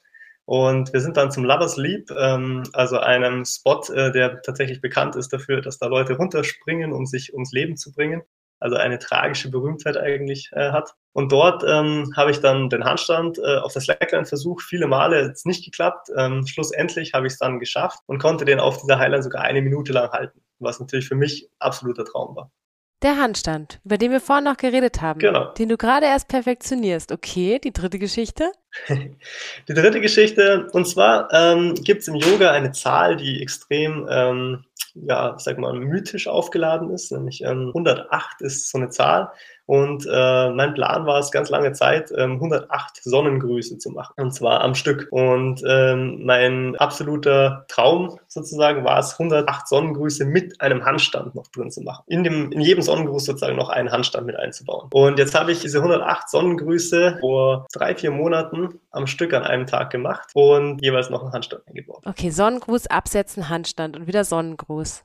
Und wir sind dann zum Lovers Leap, ähm, also einem Spot, äh, der tatsächlich bekannt ist dafür, dass da Leute runterspringen, um sich ums Leben zu bringen. also eine tragische Berühmtheit eigentlich äh, hat. Und dort ähm, habe ich dann den Handstand äh, auf der Slackline versucht, viele Male, jetzt nicht geklappt. Ähm, schlussendlich habe ich es dann geschafft und konnte den auf dieser Highline sogar eine Minute lang halten, was natürlich für mich absoluter Traum war. Der Handstand, über den wir vorhin noch geredet haben, genau. den du gerade erst perfektionierst. Okay, die dritte Geschichte? <laughs> die dritte Geschichte, und zwar ähm, gibt es im Yoga eine Zahl, die extrem ähm, ja, sag mal, mythisch aufgeladen ist, nämlich ähm, 108 ist so eine Zahl. Und äh, mein Plan war es ganz lange Zeit, ähm, 108 Sonnengrüße zu machen, und zwar am Stück. Und ähm, mein absoluter Traum sozusagen war es, 108 Sonnengrüße mit einem Handstand noch drin zu machen. In, dem, in jedem Sonnengruß sozusagen noch einen Handstand mit einzubauen. Und jetzt habe ich diese 108 Sonnengrüße vor drei, vier Monaten am Stück an einem Tag gemacht und jeweils noch einen Handstand eingebaut. Okay, Sonnengruß, Absetzen, Handstand und wieder Sonnengruß.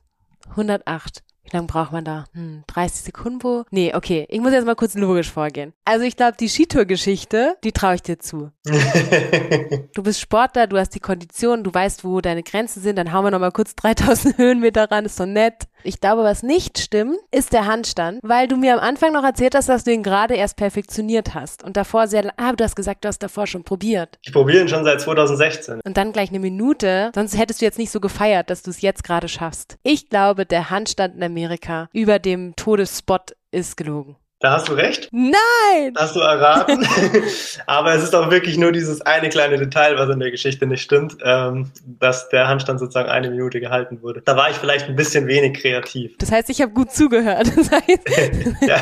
108. Wie lange braucht man da? Hm, 30 Sekunden wo? Nee, okay. Ich muss jetzt mal kurz logisch vorgehen. Also ich glaube, die Skitour-Geschichte, die traue ich dir zu. <laughs> du bist Sportler, du hast die Kondition, du weißt, wo deine Grenzen sind, dann hauen wir nochmal kurz 3000 <laughs> Höhenmeter ran, ist doch nett. Ich glaube, was nicht stimmt, ist der Handstand, weil du mir am Anfang noch erzählt hast, dass du ihn gerade erst perfektioniert hast und davor sehr, ah, du hast gesagt, du hast davor schon probiert. Ich probiere ihn schon seit 2016. Und dann gleich eine Minute, sonst hättest du jetzt nicht so gefeiert, dass du es jetzt gerade schaffst. Ich glaube, der Handstand in Amerika über dem Todesspot ist gelogen. Da hast du recht. Nein! Hast du erraten. <laughs> Aber es ist auch wirklich nur dieses eine kleine Detail, was in der Geschichte nicht stimmt, ähm, dass der Handstand sozusagen eine Minute gehalten wurde. Da war ich vielleicht ein bisschen wenig kreativ. Das heißt, ich habe gut zugehört. <laughs> Das heißt <laughs> ja.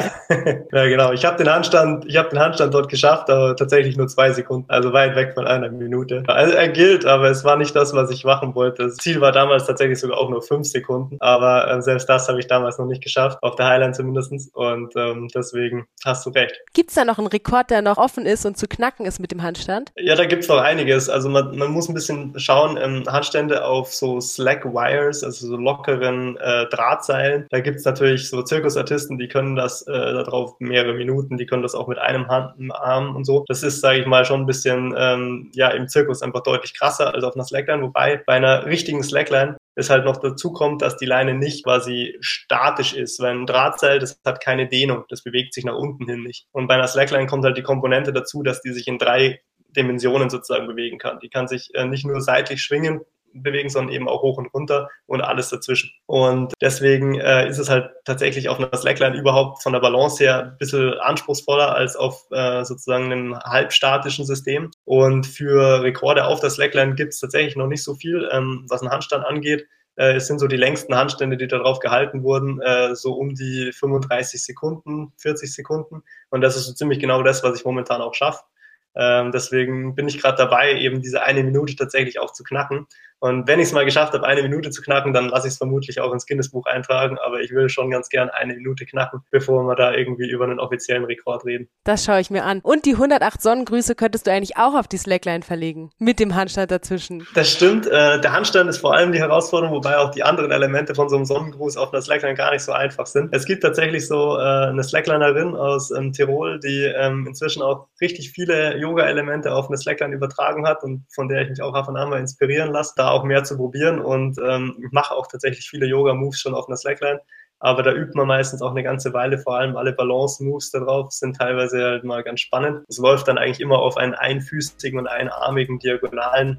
ja, genau. Ich habe den Handstand, ich habe den Handstand dort geschafft, aber tatsächlich nur zwei Sekunden, also weit weg von einer Minute. Also er gilt, aber es war nicht das, was ich machen wollte. Das Ziel war damals tatsächlich sogar auch nur fünf Sekunden, aber äh, selbst das habe ich damals noch nicht geschafft, auf der Highline zumindestens. Und ähm, das deswegen hast du recht. Gibt es da noch einen Rekord, der noch offen ist und zu knacken ist mit dem Handstand? Ja, da gibt es noch einiges. Also man, man, muss ein bisschen schauen, ähm, Handstände auf so Slack Wires, also so lockeren äh, Drahtseilen. Da gibt es natürlich so Zirkusartisten, die können das äh, darauf mehrere Minuten, die können das auch mit einem Hand, einem Arm und so. Das ist, sage ich mal, schon ein bisschen ähm, ja im Zirkus einfach deutlich krasser als auf einer Slackline. Wobei bei einer richtigen Slackline es halt noch dazu kommt, dass die Leine nicht quasi statisch ist, weil ein Drahtseil, das hat keine Dehnung, das bewegt sich nach unten hin nicht. Und bei einer Slackline kommt halt die Komponente dazu, dass die sich in drei Dimensionen sozusagen bewegen kann. Die kann sich äh, nicht nur seitlich schwingen, bewegen, sondern eben auch hoch und runter und alles dazwischen. Und deswegen äh, ist es halt tatsächlich auf einer Slackline überhaupt von der Balance her ein bisschen anspruchsvoller als auf äh, sozusagen einem halbstatischen System. Und für Rekorde auf der Slackline gibt es tatsächlich noch nicht so viel, ähm, was einen Handstand angeht. Äh, es sind so die längsten Handstände, die darauf gehalten wurden, äh, so um die 35 Sekunden, 40 Sekunden. Und das ist so ziemlich genau das, was ich momentan auch schaffe. Ähm, deswegen bin ich gerade dabei, eben diese eine Minute tatsächlich auch zu knacken. Und wenn ich es mal geschafft habe, eine Minute zu knacken, dann lasse ich es vermutlich auch ins Guinness-Buch eintragen. Aber ich will schon ganz gern eine Minute knacken, bevor wir da irgendwie über einen offiziellen Rekord reden. Das schaue ich mir an. Und die 108 Sonnengrüße könntest du eigentlich auch auf die Slackline verlegen. Mit dem Handstand dazwischen. Das stimmt. Äh, der Handstand ist vor allem die Herausforderung, wobei auch die anderen Elemente von so einem Sonnengruß auf einer Slackline gar nicht so einfach sind. Es gibt tatsächlich so äh, eine Slacklinerin aus ähm, Tirol, die ähm, inzwischen auch richtig viele Yoga-Elemente auf eine Slackline übertragen hat und von der ich mich auch ab und an mal inspirieren lasse. Da auch mehr zu probieren und ähm, mache auch tatsächlich viele Yoga-Moves schon auf einer Slackline. Aber da übt man meistens auch eine ganze Weile, vor allem alle Balance-Moves darauf sind teilweise halt mal ganz spannend. Es läuft dann eigentlich immer auf einen einfüßigen und einarmigen diagonalen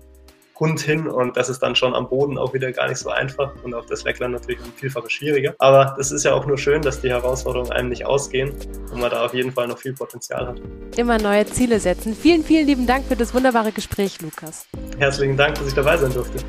Hund hin und das ist dann schon am Boden auch wieder gar nicht so einfach und auf der Slackline natürlich um vielfaches schwieriger. Aber das ist ja auch nur schön, dass die Herausforderungen einem nicht ausgehen und man da auf jeden Fall noch viel Potenzial hat. Immer neue Ziele setzen. Vielen, vielen lieben Dank für das wunderbare Gespräch, Lukas. Herzlichen Dank, dass ich dabei sein durfte.